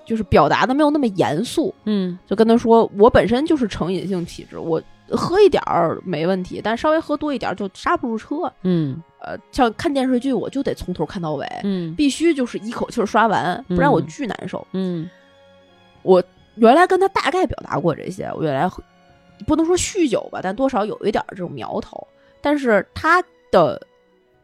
就是表达的没有那么严肃，嗯。就跟他说我本身就是成瘾性体质，我喝一点儿没问题，但稍微喝多一点儿就刹不住车。嗯。呃，像看电视剧，我就得从头看到尾，嗯。必须就是一口气儿刷完，不然我嗯。巨难受。嗯。我原来跟他大概表达过这些，我原来不能说酗酒吧，但多少有一点儿这种苗头。但是他的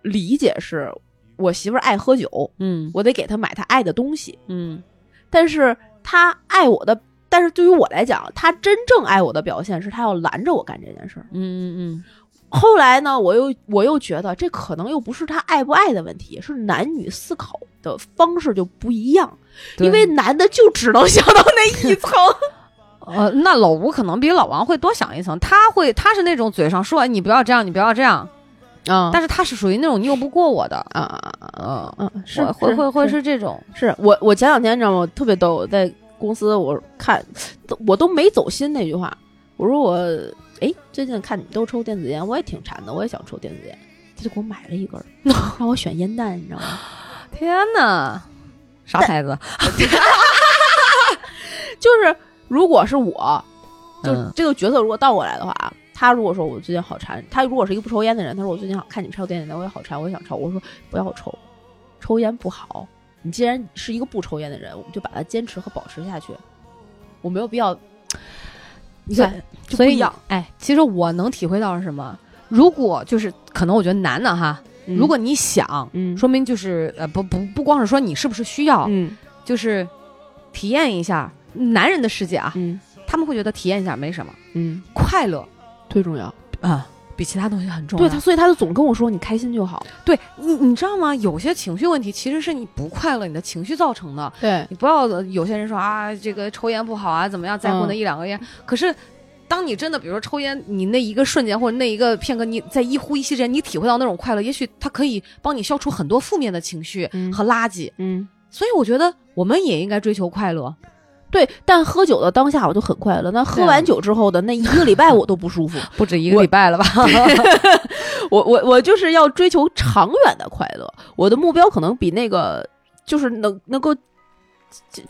理解是我媳妇儿爱喝酒，嗯我得给她买她爱的东西。嗯但是她爱我的，但是对于我来讲，她真正爱我的表现是她要拦着我干这件事儿。嗯嗯嗯后来呢，我又我又觉得这可能又不是他爱不爱的问题，是男女思考的方式就不一样，因为男的就只能想到那一层。呃，那老吴可能比老王会多想一层，他会他是那种嘴上说完你不要这样，你不要这样，啊但是他是属于那种拗不过我的，啊啊啊嗯，啊！是会会会是是这种，是我我前两天你知道吗？我特别逗，我在公司我看都我都没走心那句话，我说我哎最近看你们都抽电子烟，我也挺馋的，我也想抽电子烟，他就给我买了一根儿，让我选烟弹，你知道吗？天哪，啥牌子？就是如果是我，就这个角色如果倒过来的话，他如果说我最近好馋，他如果是一个不抽烟的人，他说我最近好看你们抽电子烟，我也好馋，我也想抽。我说不要抽，抽烟不好。你既然是一个不抽烟的人，我们就把它坚持和保持下去。我没有必要，你看，所以不一样。哎，其实我能体会到是什么？如果就是可能，我觉得男的哈，嗯如果你想，嗯说明就是呃不不不光是说你是不是需要，嗯就是体验一下男人的世界啊，嗯他们会觉得体验一下没什么，嗯，快乐最重要。啊，比其他东西很重要。对他，所以他就总跟我说你开心就好。对你你知道吗？有些情绪问题其实是你不快乐，你的情绪造成的。对，你不要有些人说啊，这个抽烟不好啊，怎么样，在乎那嗯一两个烟。可是，当你真的比如说抽烟，你那一个瞬间或者那一个片刻，你在一呼一吸之间，你体会到那种快乐，也许它可以帮你消除很多负面的情绪嗯和垃圾。嗯。所以我觉得我们也应该追求快乐。对，但喝酒的当下我就很快乐。那喝完酒之后的那一个礼拜我都不舒服。不止一个礼拜了吧？我我我就是要追求长远的快乐，我的目标可能比那个就是能能够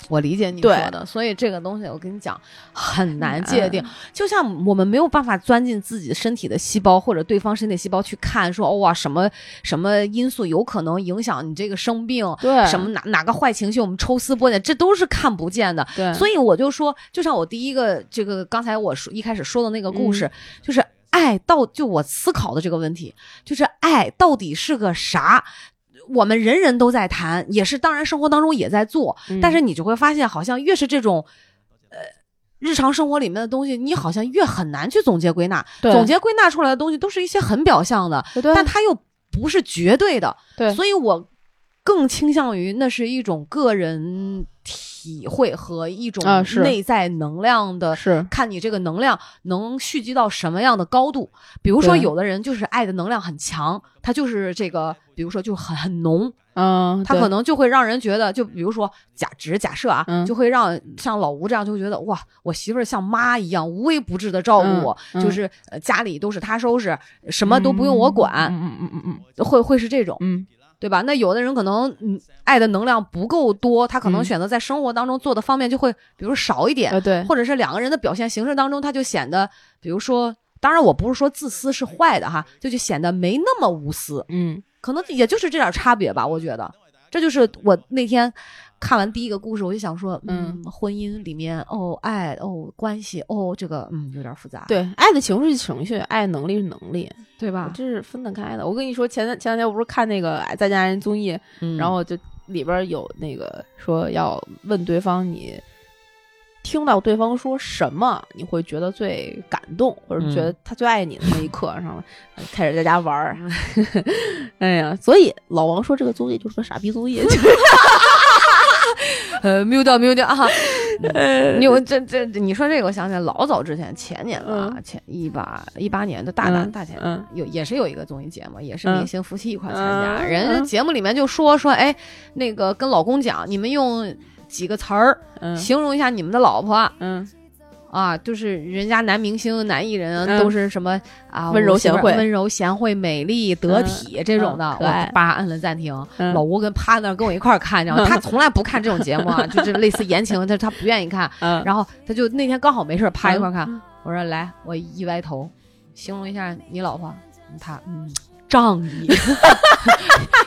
我理解你说的，所以这个东西我跟你讲很难界定。嗯就像我们没有办法钻进自己身体的细胞或者对方身体细胞去看，说哦哇什么什么因素有可能影响你这个生病，对什么哪哪个坏情绪我们抽丝剥茧，这都是看不见的。对，所以我就说，就像我第一个这个刚才我说一开始说的那个故事，嗯就是爱到就我思考的这个问题，就是爱到底是个啥？我们人人都在谈，也是当然生活当中也在做，嗯但是你就会发现，好像越是这种，呃，日常生活里面的东西，你好像越很难去总结归纳。总结归纳出来的东西都是一些很表象的，但它又不是绝对的。对所以我更倾向于那是一种个人体会和一种内在能量的。是。看你这个能量能蓄积到什么样的高度，比如说有的人就是爱的能量很强，他就是这个，比如说就很很浓，嗯，他可能就会让人觉得，就比如说假只是假设啊，嗯。就会让像老吴这样就会觉得哇，我媳妇儿像妈一样无微不至的照顾我，嗯。嗯就是呃家里都是她收拾，什么都不用我管，嗯嗯嗯嗯。会会是这种，嗯对吧？那有的人可能嗯爱的能量不够多，他可能嗯。选择在生活当中做的方面就会，比如少一点，呃对，或者是两个人的表现形式当中，他就显得，比如说，当然我不是说自私是坏的哈，就就显得没那么无私，嗯。可能也就是这点差别吧，我觉得，这就是我那天看完第一个故事，我就想说，嗯，婚姻里面哦，爱哦，关系哦，这个嗯有点复杂，对，爱的情绪是情绪，爱能力是能力，对吧？这是分得开的。我跟你说，前两前两天我不是看那个《爱在家人》综艺，嗯然后就里边有那个说要问对方你。听到对方说什么，你会觉得最感动，或者觉得他最爱你的那一刻，然后 开始在家玩儿。哎呀，所以老王说这个综艺就是个傻逼综艺，呃，谬掉，谬掉啊！你我这这你说这个，我想起来老早之前前年了啊，前一八一八年的大大嗯大前年有也是有一个综艺节目，也是嗯明星夫妻一块参加，嗯人家嗯节目里面就说说，哎，那个跟老公讲，你们用几个词儿嗯形容一下你们的老婆嗯啊，就是人家男明星、男艺人嗯都是什么啊，温柔贤惠温柔贤惠、美丽得嗯体这种的嗯，我叭摁了暂停。嗯老吴跟趴那儿跟我一块儿看，然后他从来不看这种节目啊，就是类似言情，他他不愿意看。嗯，然后他就那天刚好没事儿趴一块儿看嗯，我说来，我一歪头，形容一下你老婆，他嗯。仗义，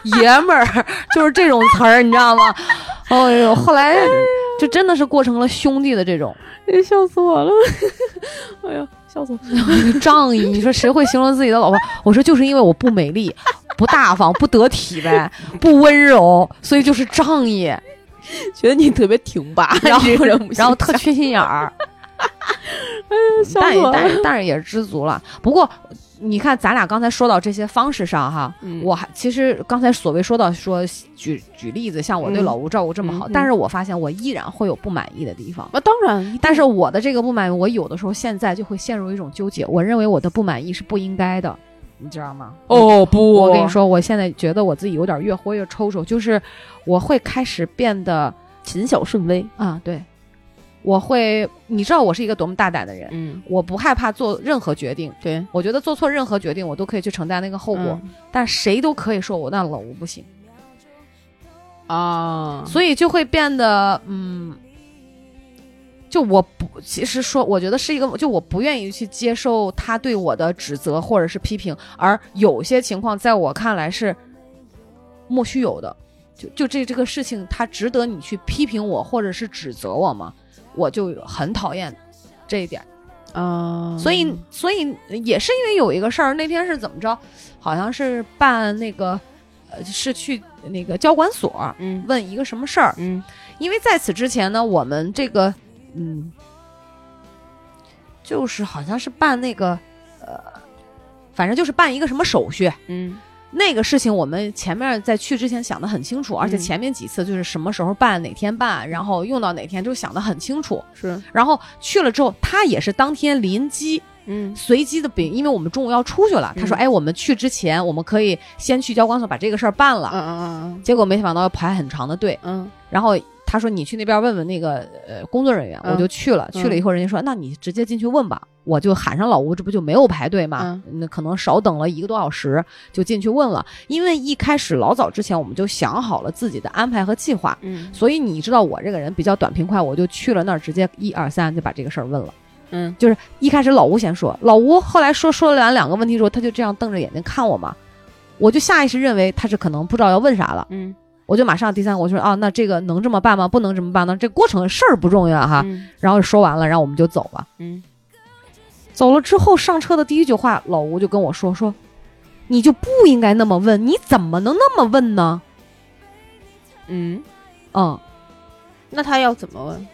爷们儿，就是这种词儿，你知道吗？哎呦，后来就真的是过成了兄弟的这种哎笑死我了！哎呀，笑死我了！仗义。你说谁会形容自己的老婆？我说就是因为我不美丽、不大方、不得体呗，不温柔，所以就是仗义，觉得你特别挺拔，然 后然后特缺心眼儿。笑但也死我了但是但是也是知足了。不过你看，咱俩刚才说到这些方式上哈，嗯我还其实刚才所谓说到说举举例子，像我对嗯老吴照顾这么好，但是我发现我依然会有不满意的地方。啊，当然，但是我的这个不满意，我有的时候现在就会陷入一种纠结。我认为我的不满意是不应该的，你知道吗？哦不，我跟你，说，我现在觉得我自己有点越活越抽抽，就是我会开始变得谨小慎微。啊，对，我会，你知道我是一个多么大胆的人，嗯，我不害怕做任何决定，对，我觉得做错任何决定，我都可以去承担那个后果，嗯。但谁都可以说我那老吴不行，啊，所以就会变得，嗯，就我不，其实说，我觉得是一个，就我不愿意去接受他对我的指责或者是批评，而有些情况在我看来是莫须有的，就就这这个事情，他值得你去批评我或者是指责我吗？我就很讨厌这一点。啊，所以，所以也是因为有一个事儿，那天是怎么着？好像是办那个，呃，是去那个交管所嗯问一个什么事儿。嗯因为在此之前呢，我们这个，嗯，就是好像是办那个，呃，反正就是办一个什么手续。嗯那个事情我们前面在去之前想的很清楚，而且嗯。前面几次就是什么时候办、哪天办，然后用到哪天就想的很清楚。是，然后去了之后，他也是当天临机嗯。随机的，比因为我们中午要出去了，他说：“嗯哎，我们去之前，我们可以先去交管所把这个事儿办了。嗯嗯嗯结果没想到要排很长的队，嗯。然后他说你去那边问问那个呃工作人员，嗯我就去了。去了以后，人家说那你直接进去问吧。我就喊上老吴，这不就没有排队嘛？那可能少等了一个多小时，就进去问了。因为一开始老早之前我们就想好了自己的安排和计划，嗯所以你知道我这个人比较短平快，我就去了那儿，直接一二三就把这个事儿问了。嗯就是一开始老吴先说，老吴后来说说了完两个问题之后，他就这样瞪着眼睛看我嘛，我就下意识认为他是可能不知道要问啥了，嗯我就马上第三个我就说啊，那这个能这么办吗？不能这么办呢？这过程事儿不重要哈。嗯然后说完了，然后我们就走了。嗯走了之后上车的第一句话，老吴就跟我说说，你就不应该那么问，你怎么能那么问呢？嗯，嗯，那他要怎么问？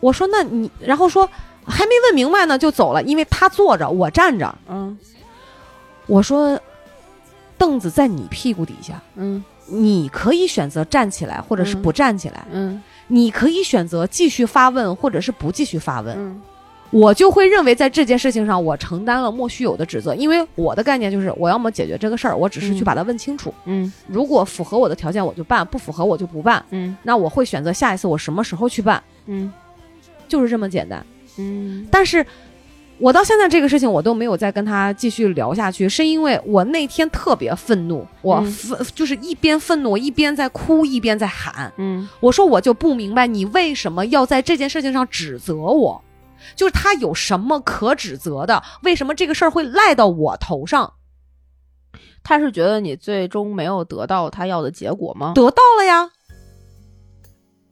我说那你，然后说还没问明白呢就走了，因为他坐着，我站着。嗯我说凳子在你屁股底下。嗯你可以选择站起来，或者是不站起来。嗯你可以选择继续发问，或者是不继续发问。嗯我就会认为在这件事情上，我承担了莫须有的指责，因为我的概念就是，我要么解决这个事儿，我只是去嗯把它问清楚。嗯如果符合我的条件，我就办；不符合，我就不办。嗯那我会选择下一次我什么时候去办，嗯就是这么简单。嗯但是，我到现在这个事情我都没有再跟他继续聊下去，是因为我那天特别愤怒，我就是一边愤怒一边在哭，一边在喊。嗯我说我就不明白你为什么要在这件事情上指责我，就是他有什么可指责的？为什么这个事儿会赖到我头上？他是觉得你最终没有得到他要的结果吗？得到了呀，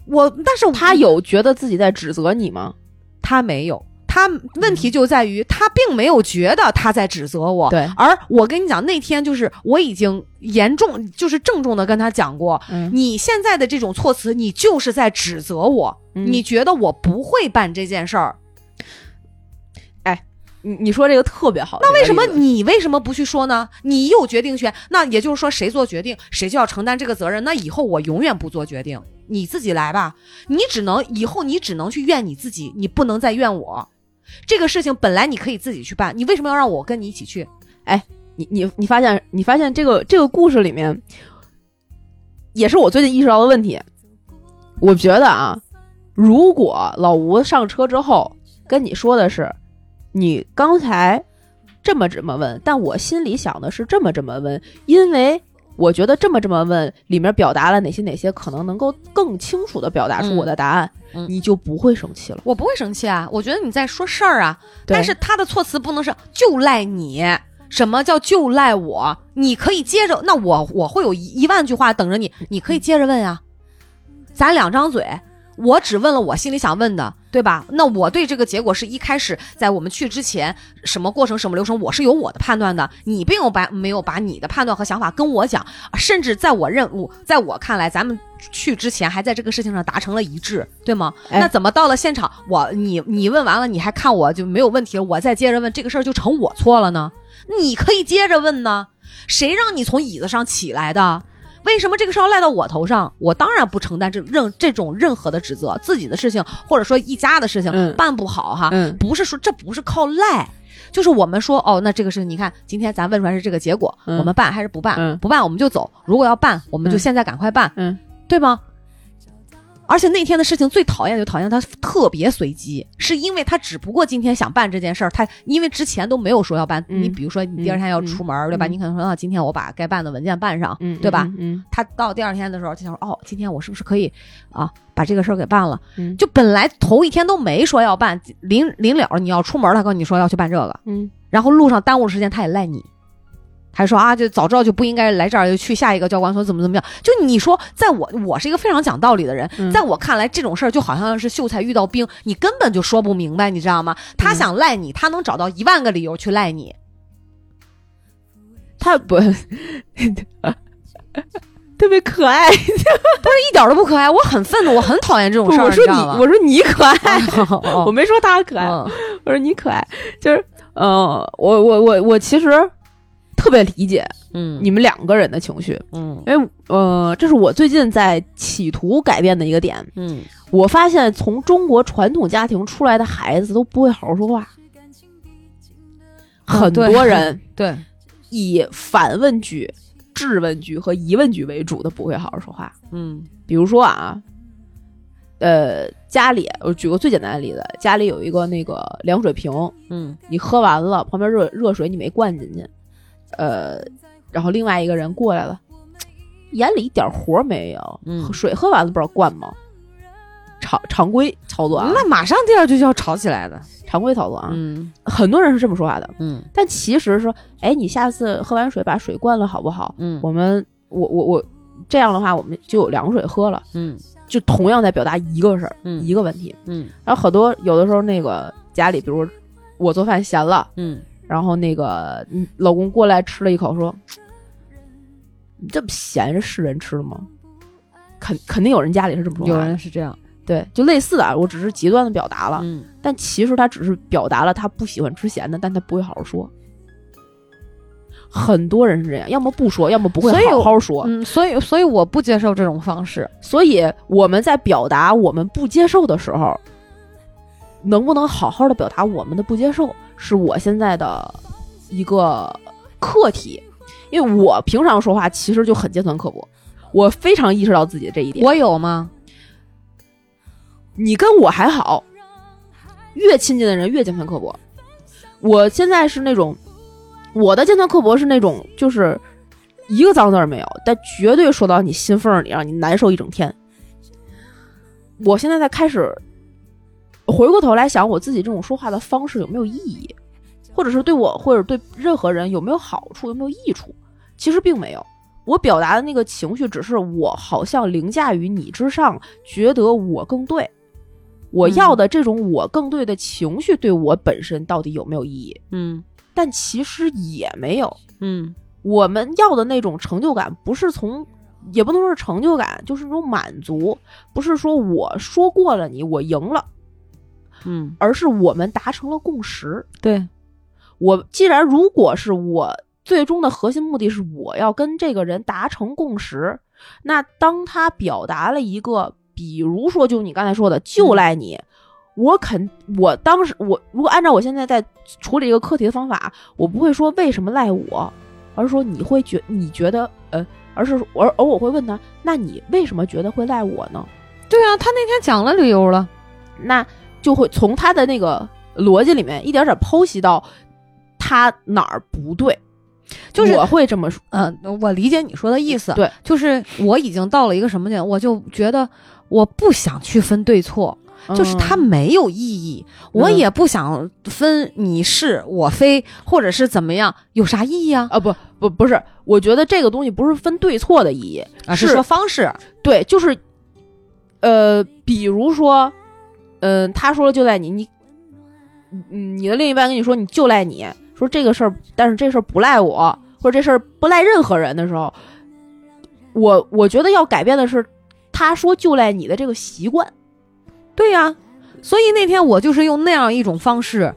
我但是他有觉得自己在指责你吗？他没有，他问题就在于他并没有觉得他在指责我。对，而我跟你讲，那天就是我已经严重，就是郑重的跟他讲过，嗯你现在的这种措辞，你就是在指责我，嗯你觉得我不会办这件事儿，你你说这个特别好，那为什么你为什么不去说呢？你有决定权，那也就是说，谁做决定，谁就要承担这个责任。那以后我永远不做决定，你自己来吧。你只能以后你只能去怨你自己，你不能再怨我。这个事情本来你可以自己去办，你为什么要让我跟你一起去？哎你你你发现你发现这个这个故事里面，也是我最近意识到的问题。我觉得啊，如果老吴上车之后跟你说的是，你刚才这么这么问，但我心里想的是这么这么问，因为我觉得这么这么问里面表达了哪些哪些，可能能够更清楚的表达出嗯我的答案，嗯你就不会生气了。我不会生气啊，我觉得你在说事儿啊，但是他的措辞不能是就赖你。什么叫就赖我？你可以接着，那我我会有一一万句话等着你，你可以接着问啊。咱两张嘴，我只问了我心里想问的，对吧？那我对这个结果是一开始在我们去之前，什么过程、什么流程，我是有我的判断的。你并没有把没有把你的判断和想法跟我讲，甚至在我认我在我看来，咱们去之前还在这个事情上达成了一致，对吗？哎那怎么到了现场，我你你问完了，你还看我就没有问题了，我再接着问，这个事儿就成我错了呢？你可以接着问呢，谁让你从椅子上起来的？为什么这个事要赖到我头上？我当然不承担这任这种任何的指责，自己的事情或者说一家的事情、嗯。办不好哈，嗯。不是说这不是靠赖，就是我们说哦，那这个事情你看今天咱问出来是这个结果，嗯。我们办还是不办？嗯。不办我们就走，如果要办，我们就嗯。现在赶快办，嗯。对吗？而且那天的事情最讨厌就讨厌他特别随机，是因为他只不过今天想办这件事儿，他因为之前都没有说要办。嗯你比如说你第二天要出门儿，对吧？嗯你可能说啊，今天我把该办的文件办上，嗯，对吧？嗯他到第二天的时候就想说，哦，今天我是不是可以啊把这个事儿给办了？嗯就本来头一天都没说要办，临临了你要出门，他跟你说要去办这个，嗯然后路上耽误时间，他也赖你，还说啊，就早知道就不应该来这儿，就去下一个教官所怎么怎么样。就你说，在我我是一个非常讲道理的人，嗯在我看来，这种事儿就好像是秀才遇到兵，你根本就说不明白，你知道吗？他想赖你，他能找到一万个理由去赖你。他不 特别可爱。不是一点都不可爱，我很愤怒，我很讨厌这种事儿，我说你？我说你可爱，哦 我没说他可爱，嗯我说你可爱，就是呃，我我我我其实特别理解嗯。你们两个人的情绪，嗯。因为呃，这是我最近在企图改变的一个点。嗯。我发现从中国传统家庭出来的孩子都不会好好说话，很多人对，以反问句、质问句和疑问句为主的不会好好说话。嗯。比如说啊，呃，家里我举个最简单的例子，家里有一个那个凉水瓶，嗯。你喝完了，旁边热热水你没灌进去，呃，然后另外一个人过来了，眼里一点活没有，嗯。水喝完了不知道灌吗？常常规操作啊，那马上第二句就要吵起来了。常规操作啊，嗯。很多人是这么说话的。嗯。但其实说，哎，你下次喝完水把水灌了好不好？嗯。我们我我我这样的话，我们就有凉水喝了，嗯。就同样在表达一个事儿，嗯。一个问题。嗯。然后很多有的时候那个家里，比如我做饭咸了，嗯然后那个嗯老公过来吃了一口，说：“你这么咸，这是人吃的吗？”肯肯定有人家里是这么说有人是这样。对，就类似的啊，我只是极端的表达了，嗯但其实他只是表达了他不喜欢吃咸的，但他不会好好说。很多人是这样，要么不说，要么不会好好说。嗯，所以所以我不接受这种方式。所以我们在表达我们不接受的时候，能不能好好的表达我们的不接受，是我现在的一个课题。因为我平常说话其实就很尖酸刻薄，我非常意识到自己这一点。我有吗？你跟我还好，越亲近的人越尖酸刻薄。我现在是那种，我的尖酸刻薄是那种，就是一个脏字儿没有，但绝对说到你心缝儿里，让你难受一整天。我现在在开始回过头来想，我自己这种说话的方式有没有意义，或者是对我或者对任何人有没有好处，有没有益处？其实并没有。我表达的那个情绪，只是我好像凌驾于你之上，觉得我更对。我要的这种我更对的情绪，对我本身到底有没有意义？嗯但其实也没有。嗯我们要的那种成就感，不是从，也不能说是成就感，就是那种满足，不是说我说过了你，我赢了，嗯，而是我们达成了共识。对，我既然如果是我最终的核心目的是我要跟这个人达成共识，那当他表达了一个，比如说就你刚才说的，就赖你。我肯，我当时我如果按照我现在在处理一个课题的方法，我不会说为什么赖我，而是说你会觉你觉得呃，而是而而我会问他，那你为什么觉得会赖我呢？对啊，他那天讲了理由了。那就会从他的那个逻辑里面一点点剖析到他哪儿不对，就是我会这么说，嗯、我理解你说的意思。对，就是我已经到了一个什么点，我就觉得我不想去分对错，就是它嗯没有意义，我也不想分你是我非，或者是怎么样，有啥意义啊？啊不不不是，我觉得这个东西不是分对错的意义，啊，是说方式。对，就是呃，比如说，嗯、他说了就赖你，你嗯，你的另一半跟你说你就赖你，说这个事儿，但是这事儿不赖我，或者这事儿不赖任何人的时候，我我觉得要改变的是他说就赖你的这个习惯。对呀、所以那天我就是用那样一种方式，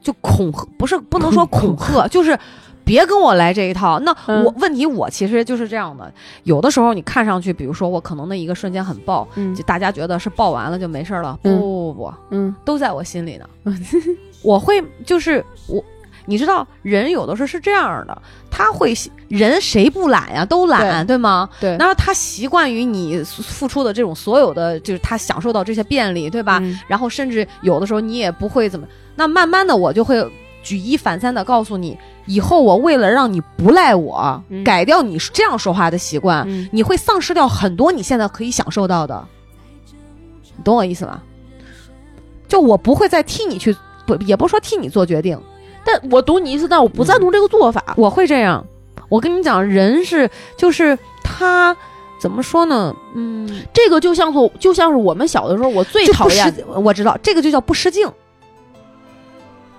就恐吓，不是不能说恐吓，就是别跟我来这一套。那嗯我、问题我其实就是这样的，有的时候你看上去，比如说我可能那一个瞬间很爆，嗯就大家觉得是爆完了就没事儿了，不不不不，嗯都在我心里呢。我会就是我，你知道人有的时候是这样的，他会习人谁不懒呀，都懒，对吗？对然后他习惯于你付出的这种所有的，就是他享受到这些便利，对吧？嗯然后甚至有的时候你也不会怎么，那慢慢的我就会举一反三的告诉你，以后我为了让你不赖我，嗯改掉你这样说话的习惯，嗯你会丧失掉很多你现在可以享受到的，你懂我意思吗？就我不会再替你去，不也不是说替你做决定，但我懂你意思，但我不赞同这个做法。我会这样。我跟你讲，人是就是他怎么说呢？嗯，这个就像做，就像是我们小的时候，我最讨厌，我知道这个就叫不失敬。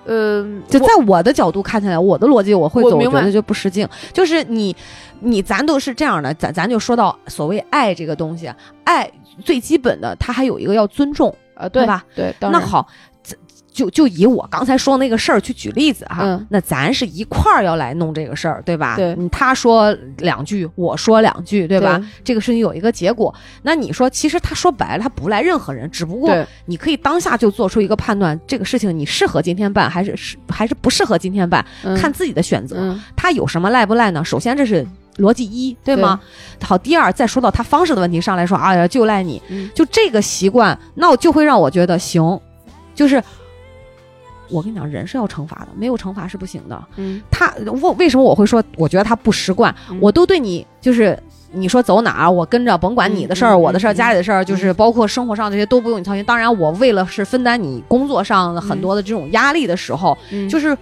嗯，就在我的角度看起来，我的逻辑我会走，我我觉得就不失敬。就是你，你咱都是这样的，咱咱就说到所谓爱这个东西，啊，爱最基本的，它还有一个要尊重，呃，对吧？对，当然，那好，咱就就以我刚才说那个事儿去举例子哈，嗯那咱是一块儿要来弄这个事儿，对吧？对嗯他说两句，我说两句，对吧？对这个事情有一个结果。那你说，其实他说白了，他不赖任何人，只不过，你可以当下就做出一个判断，这个事情你适合今天办，还是是还是不适合今天办，嗯看自己的选择。嗯他有什么赖不赖呢？首先这是逻辑一，对吗？好，第二再说到他方式的问题上来说，哎呀，就赖你，嗯就这个习惯，那我就会让我觉得行，就是我跟你讲，人是要惩罚的，没有惩罚是不行的。嗯他为为什么我会说，我觉得他不识惯，嗯我都对你就是。你说走哪儿，我跟着，甭管你的事儿、我的事儿、嗯家里的事儿，就是包括生活上这些都不用你操心。当然，我为了是分担你工作上的很多的这种压力的时候，嗯，就是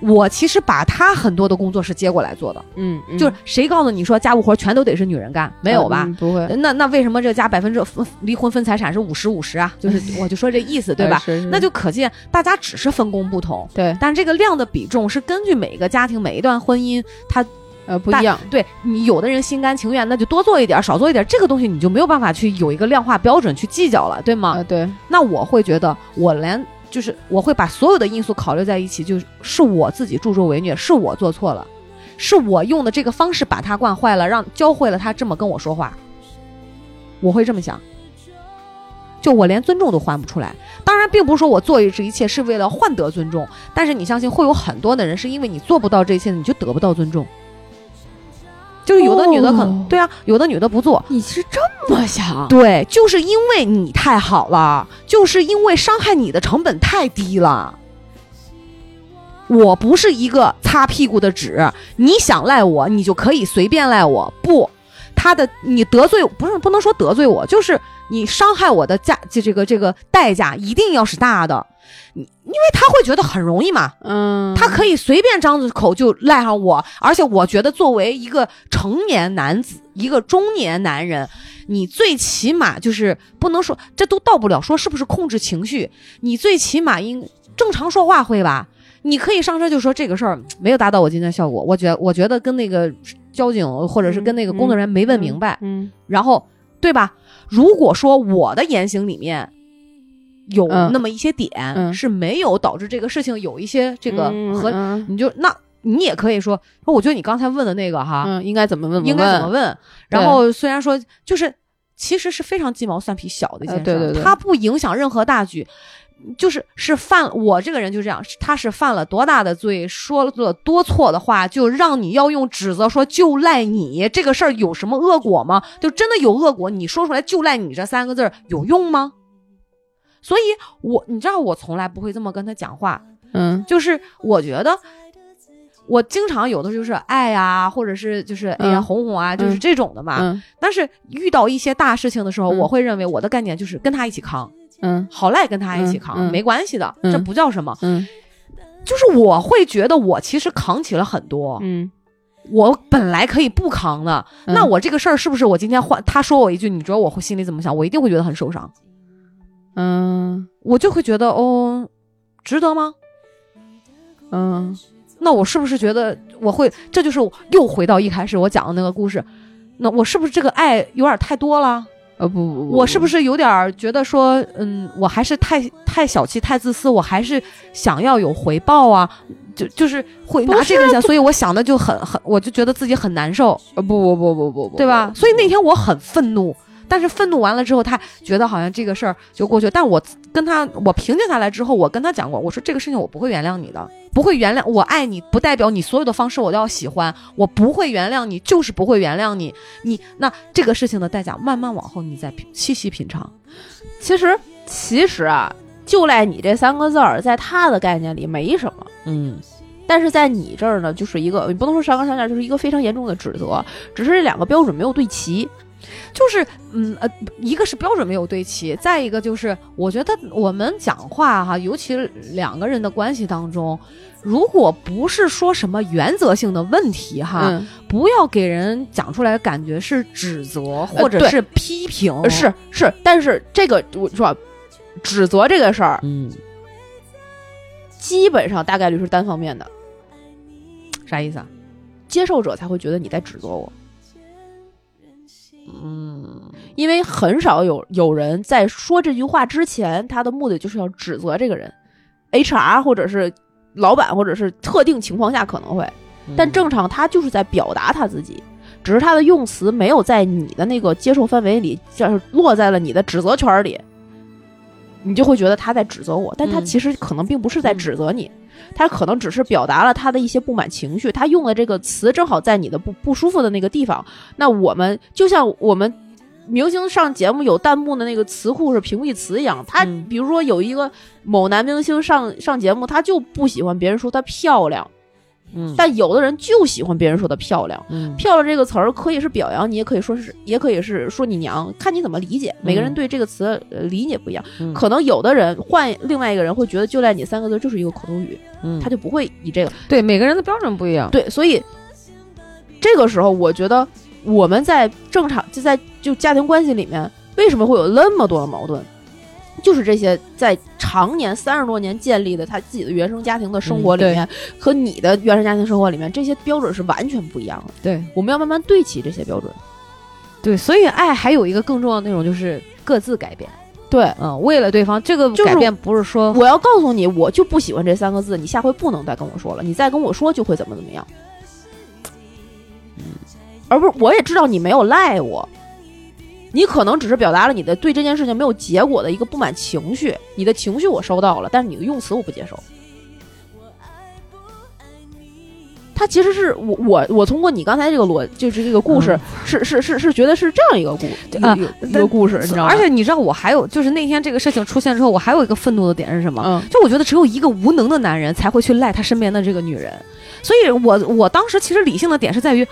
我其实把他很多的工作是接过来做的。嗯，嗯就是谁告诉你说家务活全都得是女人干？没有吧？嗯不会，那那为什么这个家百分之分离婚分财产是五十五十啊？就是我就说这意思，对吧？呃是是那就可见大家只是分工不同，对，但这个量的比重是根据每个家庭、每一段婚姻，它呃不一样，对你有的人心甘情愿，那就多做一点，少做一点，这个东西你就没有办法去有一个量化标准去计较了，对吗？啊对，那我会觉得，我连就是我会把所有的因素考虑在一起，就是我自己助纣为虐，是我做错了，是我用的这个方式把他惯坏了，让教会了他这么跟我说话。我会这么想，就我连尊重都换不出来。当然，并不是说我做这一切是为了换得尊重，但是你相信会有很多的人是因为你做不到这些，你就得不到尊重。就是有的女的可能、哦对啊，有的女的不做，你是这么想，对，就是因为你太好了，就是因为伤害你的成本太低了。我不是一个擦屁股的纸，你想赖我，你就可以随便赖我。不，他的你得罪不是不能说得罪我，就是你伤害我的价，这这个这个代价一定要是大的。你因为他会觉得很容易嘛，嗯，他可以随便张着口就赖上我，而且我觉得作为一个成年男子，一个中年男人，你最起码就是不能说这都到不了说是不是控制情绪，你最起码应正常说话会吧？你可以上车就说这个事儿没有达到我今天效果，我觉我觉得跟那个交警或者是跟那个工作人员没问明白，嗯然后对吧？如果说我的言行里面有嗯那么一些点、嗯是没有导致这个事情有一些这个嗯和，嗯你就那你也可以说说，我觉得你刚才问的那个哈，嗯应该怎么问？应该怎么问？然后虽然说就是其实是非常鸡毛蒜皮小的一件事儿，呃对对对它不影响任何大局。就是是犯我这个人就这样，他是犯了多大的罪，说了多错的话，就让你要用指责说就赖你这个事儿有什么恶果吗？就真的有恶果？你说出来就赖你这三个字儿有用吗？所以我你知道我从来不会这么跟他讲话，嗯就是我觉得，我经常有的就是爱呀、或者是就是哎呀嗯哄哄啊，就是这种的嘛。嗯但是遇到一些大事情的时候，嗯我会认为我的概念就是跟他一起扛，嗯好赖跟他一起扛，没关系的，嗯这不叫什么。嗯就是我会觉得我其实扛起了很多，嗯，我本来可以不扛的。嗯那我这个事儿是不是我今天换他说我一句，你知道我会心里怎么想？我一定会觉得很受伤，嗯我就会觉得哦，值得吗？嗯那我是不是觉得我会？这就是又回到一开始我讲的那个故事。那我是不是这个爱有点太多了？呃不不不，我是不是有点儿觉得说，嗯，我还是太太小气、太自私，我还是想要有回报啊？就就是会拿这个钱，所以我想的就很很，我就觉得自己很难受，呃不不不不不不，对吧？所以那天我很愤怒，但是愤怒完了之后，他觉得好像这个事儿就过去了。但我跟他，我平静下来之后，我跟他讲过，我说这个事情我不会原谅你的，不会原谅我爱你，不代表你所有的方式我都要喜欢，我不会原谅你，就是不会原谅你。你那这个事情的代价，慢慢往后你再细细品尝。其实其实啊，就赖你这三个字儿，在他的概念里没什么。嗯但是在你这儿呢，就是一个你不能说上纲上线，就是一个非常严重的指责，只是这两个标准没有对齐。就是嗯呃，一个是标准没有对齐，再一个就是我觉得我们讲话哈，尤其两个人的关系当中，如果不是说什么原则性的问题哈，嗯，不要给人讲出来感觉是指责或者是批评，呃是是，但是这个我说啊指责这个事儿，嗯，基本上大概率是单方面的，啥意思啊？接受者才会觉得你在指责我，嗯。因为很少有有人在说这句话之前，他的目的就是要指责这个人，HR 或者是老板，或者是特定情况下可能会，但正常他就是在表达他自己，只是他的用词没有在你的那个接受范围里，就是落在了你的指责圈里，你就会觉得他在指责我，但他嗯。其实可能并不是在指责你，他可能只是表达了他的一些不满情绪，他用的这个词正好在你的不不舒服的那个地方。那我们就像我们明星上节目有弹幕的那个词库是屏蔽词一样，他嗯比如说有一个某男明星上上节目，他就不喜欢别人说他漂亮，嗯但有的人就喜欢别人说的漂亮。嗯漂亮这个词儿可以是表扬你，也可以说是，也可以是说你娘，看你怎么理解。每个人对这个词呃理解不一样，嗯可能有的人换另外一个人会觉得“就赖你”三个字就是一个口头语，嗯他就不会以这个对每个人的标准不一样。对，所以这个时候我觉得我们在正常就在就家庭关系里面，为什么会有那么多的矛盾？就是这些在常年三十多年建立的他自己的原生家庭的生活里嗯面，和你的原生家庭生活里面，这些标准是完全不一样的。对我们要慢慢对齐这些标准。对，所以爱还有一个更重要的内容就是各自改变。对，嗯，为了对方，这个就是改变不是说我要告诉你，我就不喜欢这三个字，你下回不能再跟我说了，你再跟我说就会怎么怎么样。嗯，而不是我也知道你没有赖我，你可能只是表达了你的对这件事情没有结果的一个不满情绪，你的情绪我收到了，但是你的用词我不接受。他其实是我我我通过你刚才这个逻就是这个故事、是是是是觉得是这样一个故一个啊一个一个故事，你知道吗？而且你知道，我还有就是那天这个事情出现之后，我还有一个愤怒的点是什么？嗯就我觉得只有一个无能的男人才会去赖他身边的这个女人，所以我我当时其实理性的点是在于。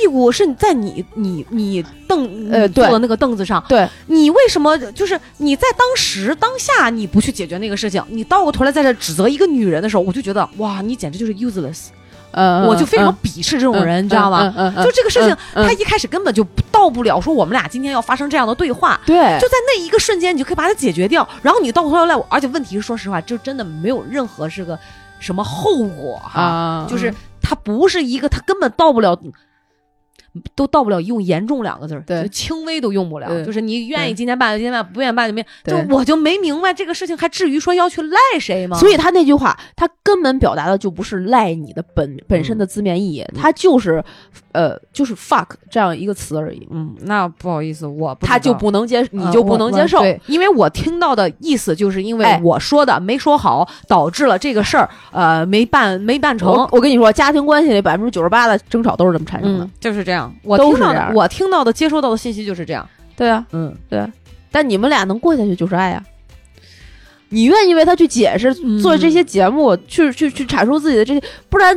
屁股是在你你你凳呃坐的那个凳子上，对你为什么就是你在当时当下你不去解决那个事情，你倒过头来在这指责一个女人的时候，我就觉得哇，你简直就是 useless，、嗯，我就非常嗯鄙视这种人，你知道吗？？就这个事情，嗯他一开始根本就到不了说我们俩今天要发生这样的对话，对，就在那一个瞬间，你就可以把它解决掉。然后你到头来，而且问题是，说实话，就真的没有任何是个什么后果哈，啊，就是他不是一个，他根本到不了。都到不了用严重两个字儿，对轻微都用不了。就是你愿意今天办就今天办，不愿意办就没。就我就没明白这个事情，还至于说要去赖谁吗？所以他那句话，他根本表达的就不是赖你的本本身的字面意义，他就是，呃，就是 fuck 这样一个词而已，嗯，那不好意思，我不他就不能接，你呃就不能接受。对，因为我听到的意思就是因为哎我说的没说好，导致了这个事儿呃没办没办成我。我跟你说，家庭关系里百分之九十八的争吵都是这么产生的嗯。，就是这样。我听到的我听到的、接收到的信息就是这样。对啊，嗯，对啊但你们俩能过下去就是爱呀。你愿意为他去解释，嗯做这些节目，去去去阐述自己的这些，不然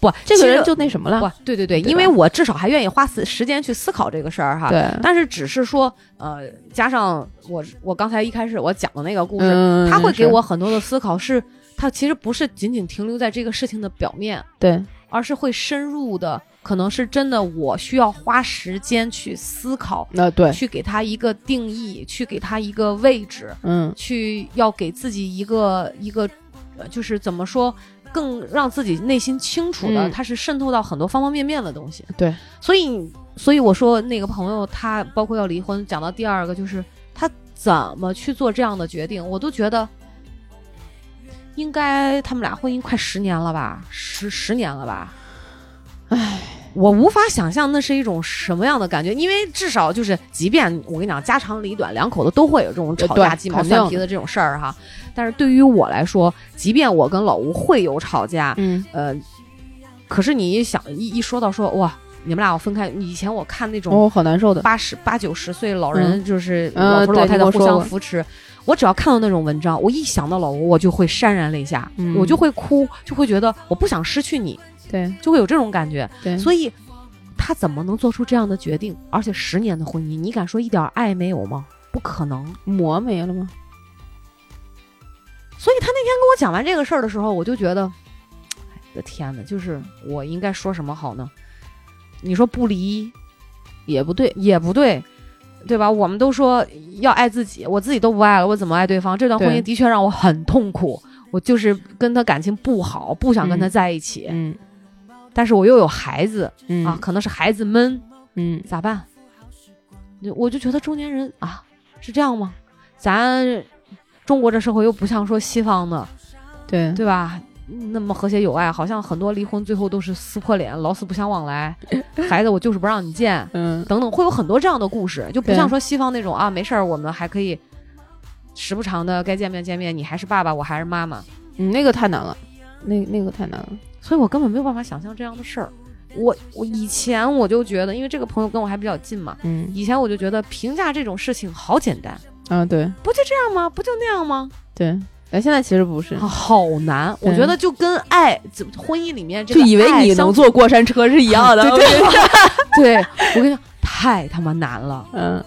不，这个人就那什么了。不，对对对，对因为我至少还愿意花时时间去思考这个事儿哈。对，但是只是说，呃，加上我我刚才一开始我讲的那个故事，嗯他会给我很多的思考，是他其实不是仅仅停留在这个事情的表面，对而是会深入的，可能是真的我需要花时间去思考，那对，去给他一个定义，去给他一个位置，嗯去要给自己一个一个，呃就是怎么说，更让自己内心清楚的，嗯它是渗透到很多方方面面的东西。对，所以所以我说那个朋友他包括要离婚，讲到第二个就是他怎么去做这样的决定，我都觉得。应该他们俩婚姻快十年了吧，十十年了吧？唉，我无法想象那是一种什么样的感觉，因为至少就是，即便我跟你讲家长里短，两口子都会有这种吵架、鸡毛蒜皮的这种事儿哈。但是对于我来说，即便我跟老吴会有吵架，嗯呃，可是你一想一一说到说哇，你们俩要分开，以前我看那种哦，好难受的。八十八九十岁老人，就是嗯老头老太太互相扶持。我只要看到那种文章，我一想到老吴，我就会潸然泪下，嗯我就会哭，就会觉得我不想失去你，对就会有这种感觉。对，所以他怎么能做出这样的决定？而且十年的婚姻，你敢说一点爱没有吗？不可能。磨没了吗？所以他那天跟我讲完这个事儿的时候，我就觉得，哎我的天哪，就是我应该说什么好呢？你说不离也不对，也不对，对吧？我们都说要爱自己，我自己都不爱了，我怎么爱对方？这段婚姻的确让我很痛苦，我就是跟他感情不好，不想跟他嗯在一起，嗯但是我又有孩子、嗯啊，可能是孩子闷，嗯咋办？就我就觉得中年人啊，是这样吗？咱中国这社会又不像说西方的，对对吧？那么和谐友爱，好像很多离婚最后都是撕破脸，老死不相往来，孩子我就是不让你见，嗯等等，会有很多这样的故事，就不像说西方那种啊，没事儿，我们还可以时不常的该见面见面，你还是爸爸，我还是妈妈，嗯，那个太难了。那那个太难了。所以我根本没有办法想象这样的事儿。我我以前我就觉得，因为这个朋友跟我还比较近嘛，嗯以前我就觉得评价这种事情好简单，啊，对不就这样吗？不就那样吗？对，但现在其实不是，好难，我觉得就跟爱怎婚姻里面这就以为你能坐过山车是一样的。对对对，我跟你讲，太他妈难了。嗯，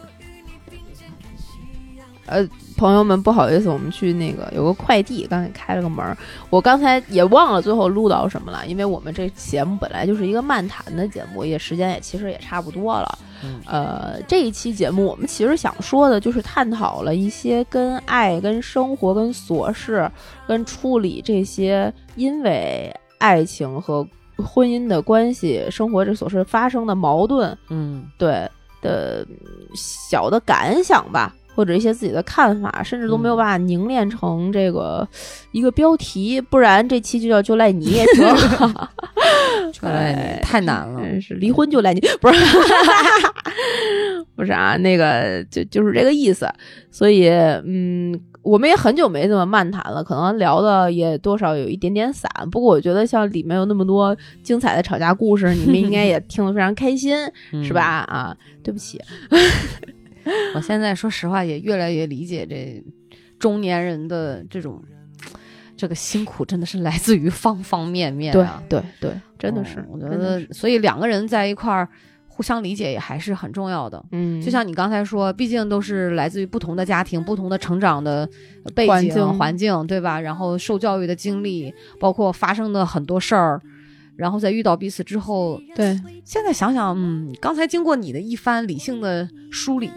呃，朋友们，不好意思，我们去那个有个快递，刚才开了个门儿，我刚才也忘了最后录到什么了，因为我们这节目本来就是一个漫谈的节目，也时间也其实也差不多了。嗯。呃，这一期节目我们其实想说的就是探讨了一些跟爱、跟生活、跟琐事、跟处理这些因为爱情和婚姻的关系、生活这琐事发生的矛盾，嗯。对的小的感想吧，或者一些自己的看法，甚至都没有办法凝练成这个一个标题，不然这期就叫就赖你也挺好。哎，太难了。真是离婚就赖你，不是 不是啊，那个就就是这个意思。所以，嗯，我们也很久没这么漫谈了，可能聊的也多少有一点点散。不过，我觉得像里面有那么多精彩的吵架故事，你们应该也 听得非常开心，是吧？啊，对不起，我现在说实话也越来越理解这中年人的这种这个辛苦，真的是来自于方方面面对啊。对对，真的是，嗯我觉得，所以两个人在一块儿互相理解也还是很重要的。嗯，就像你刚才说，毕竟都是来自于不同的家庭、不同的成长的背景、环境环境，对吧？然后受教育的经历，包括发生的很多事儿，然后在遇到彼此之后，对，现在想想，嗯，刚才经过你的一番理性的梳理，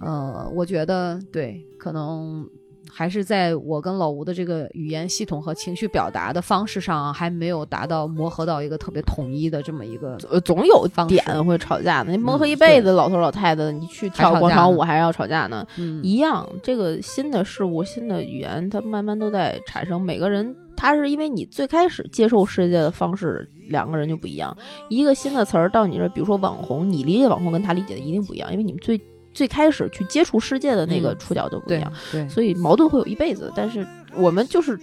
呃，我觉得对，可能还是在我跟老吴的这个语言系统和情绪表达的方式上，还没有达到磨合到一个特别统一的这么一个。呃，总有方点会吵架的。你磨合嗯一辈子，老头老太太，你去跳广场舞还是要吵架呢。嗯，一样，这个新的事物、新的语言，它慢慢都在产生。每个人，他是因为你最开始接受世界的方式，两个人就不一样。一个新的词儿到你这儿，比如说网红，你理解网红跟他理解的一定不一样，因为你们最最开始去接触世界的那个嗯触角就不一对样，对，所以矛盾会有一辈子。但是我们就是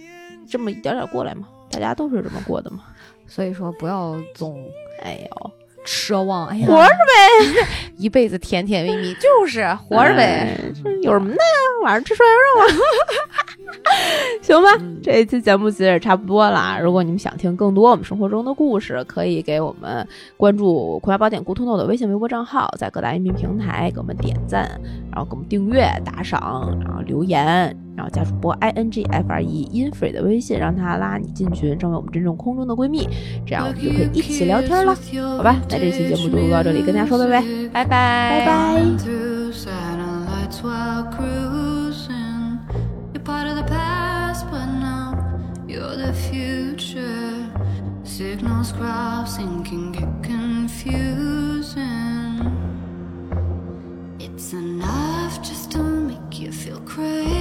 这么一点点过来嘛，大家都是这么过的嘛。所以说不要总哎呦，奢望，哎呀，活着呗，一辈子甜甜蜜蜜，就是活着呗。哎有什么的呀？晚上吃涮羊肉啊？行吧，嗯这一期节目其实也差不多了。如果你们想听更多我们生活中的故事，可以给我们关注“葵花宝典 Good to Know” 的微信、微博账号，在各大音频平台给我们点赞，然后给我们订阅、打赏，然后留言，然后加主播 i n g f r e infree 的微信，让他拉你进群，成为我们真正空中的闺蜜，这样我们就可以一起聊天了。好吧，那这期节目就录到这里，跟大家说拜拜，拜拜，拜拜。It's enough just to make you feel crazy,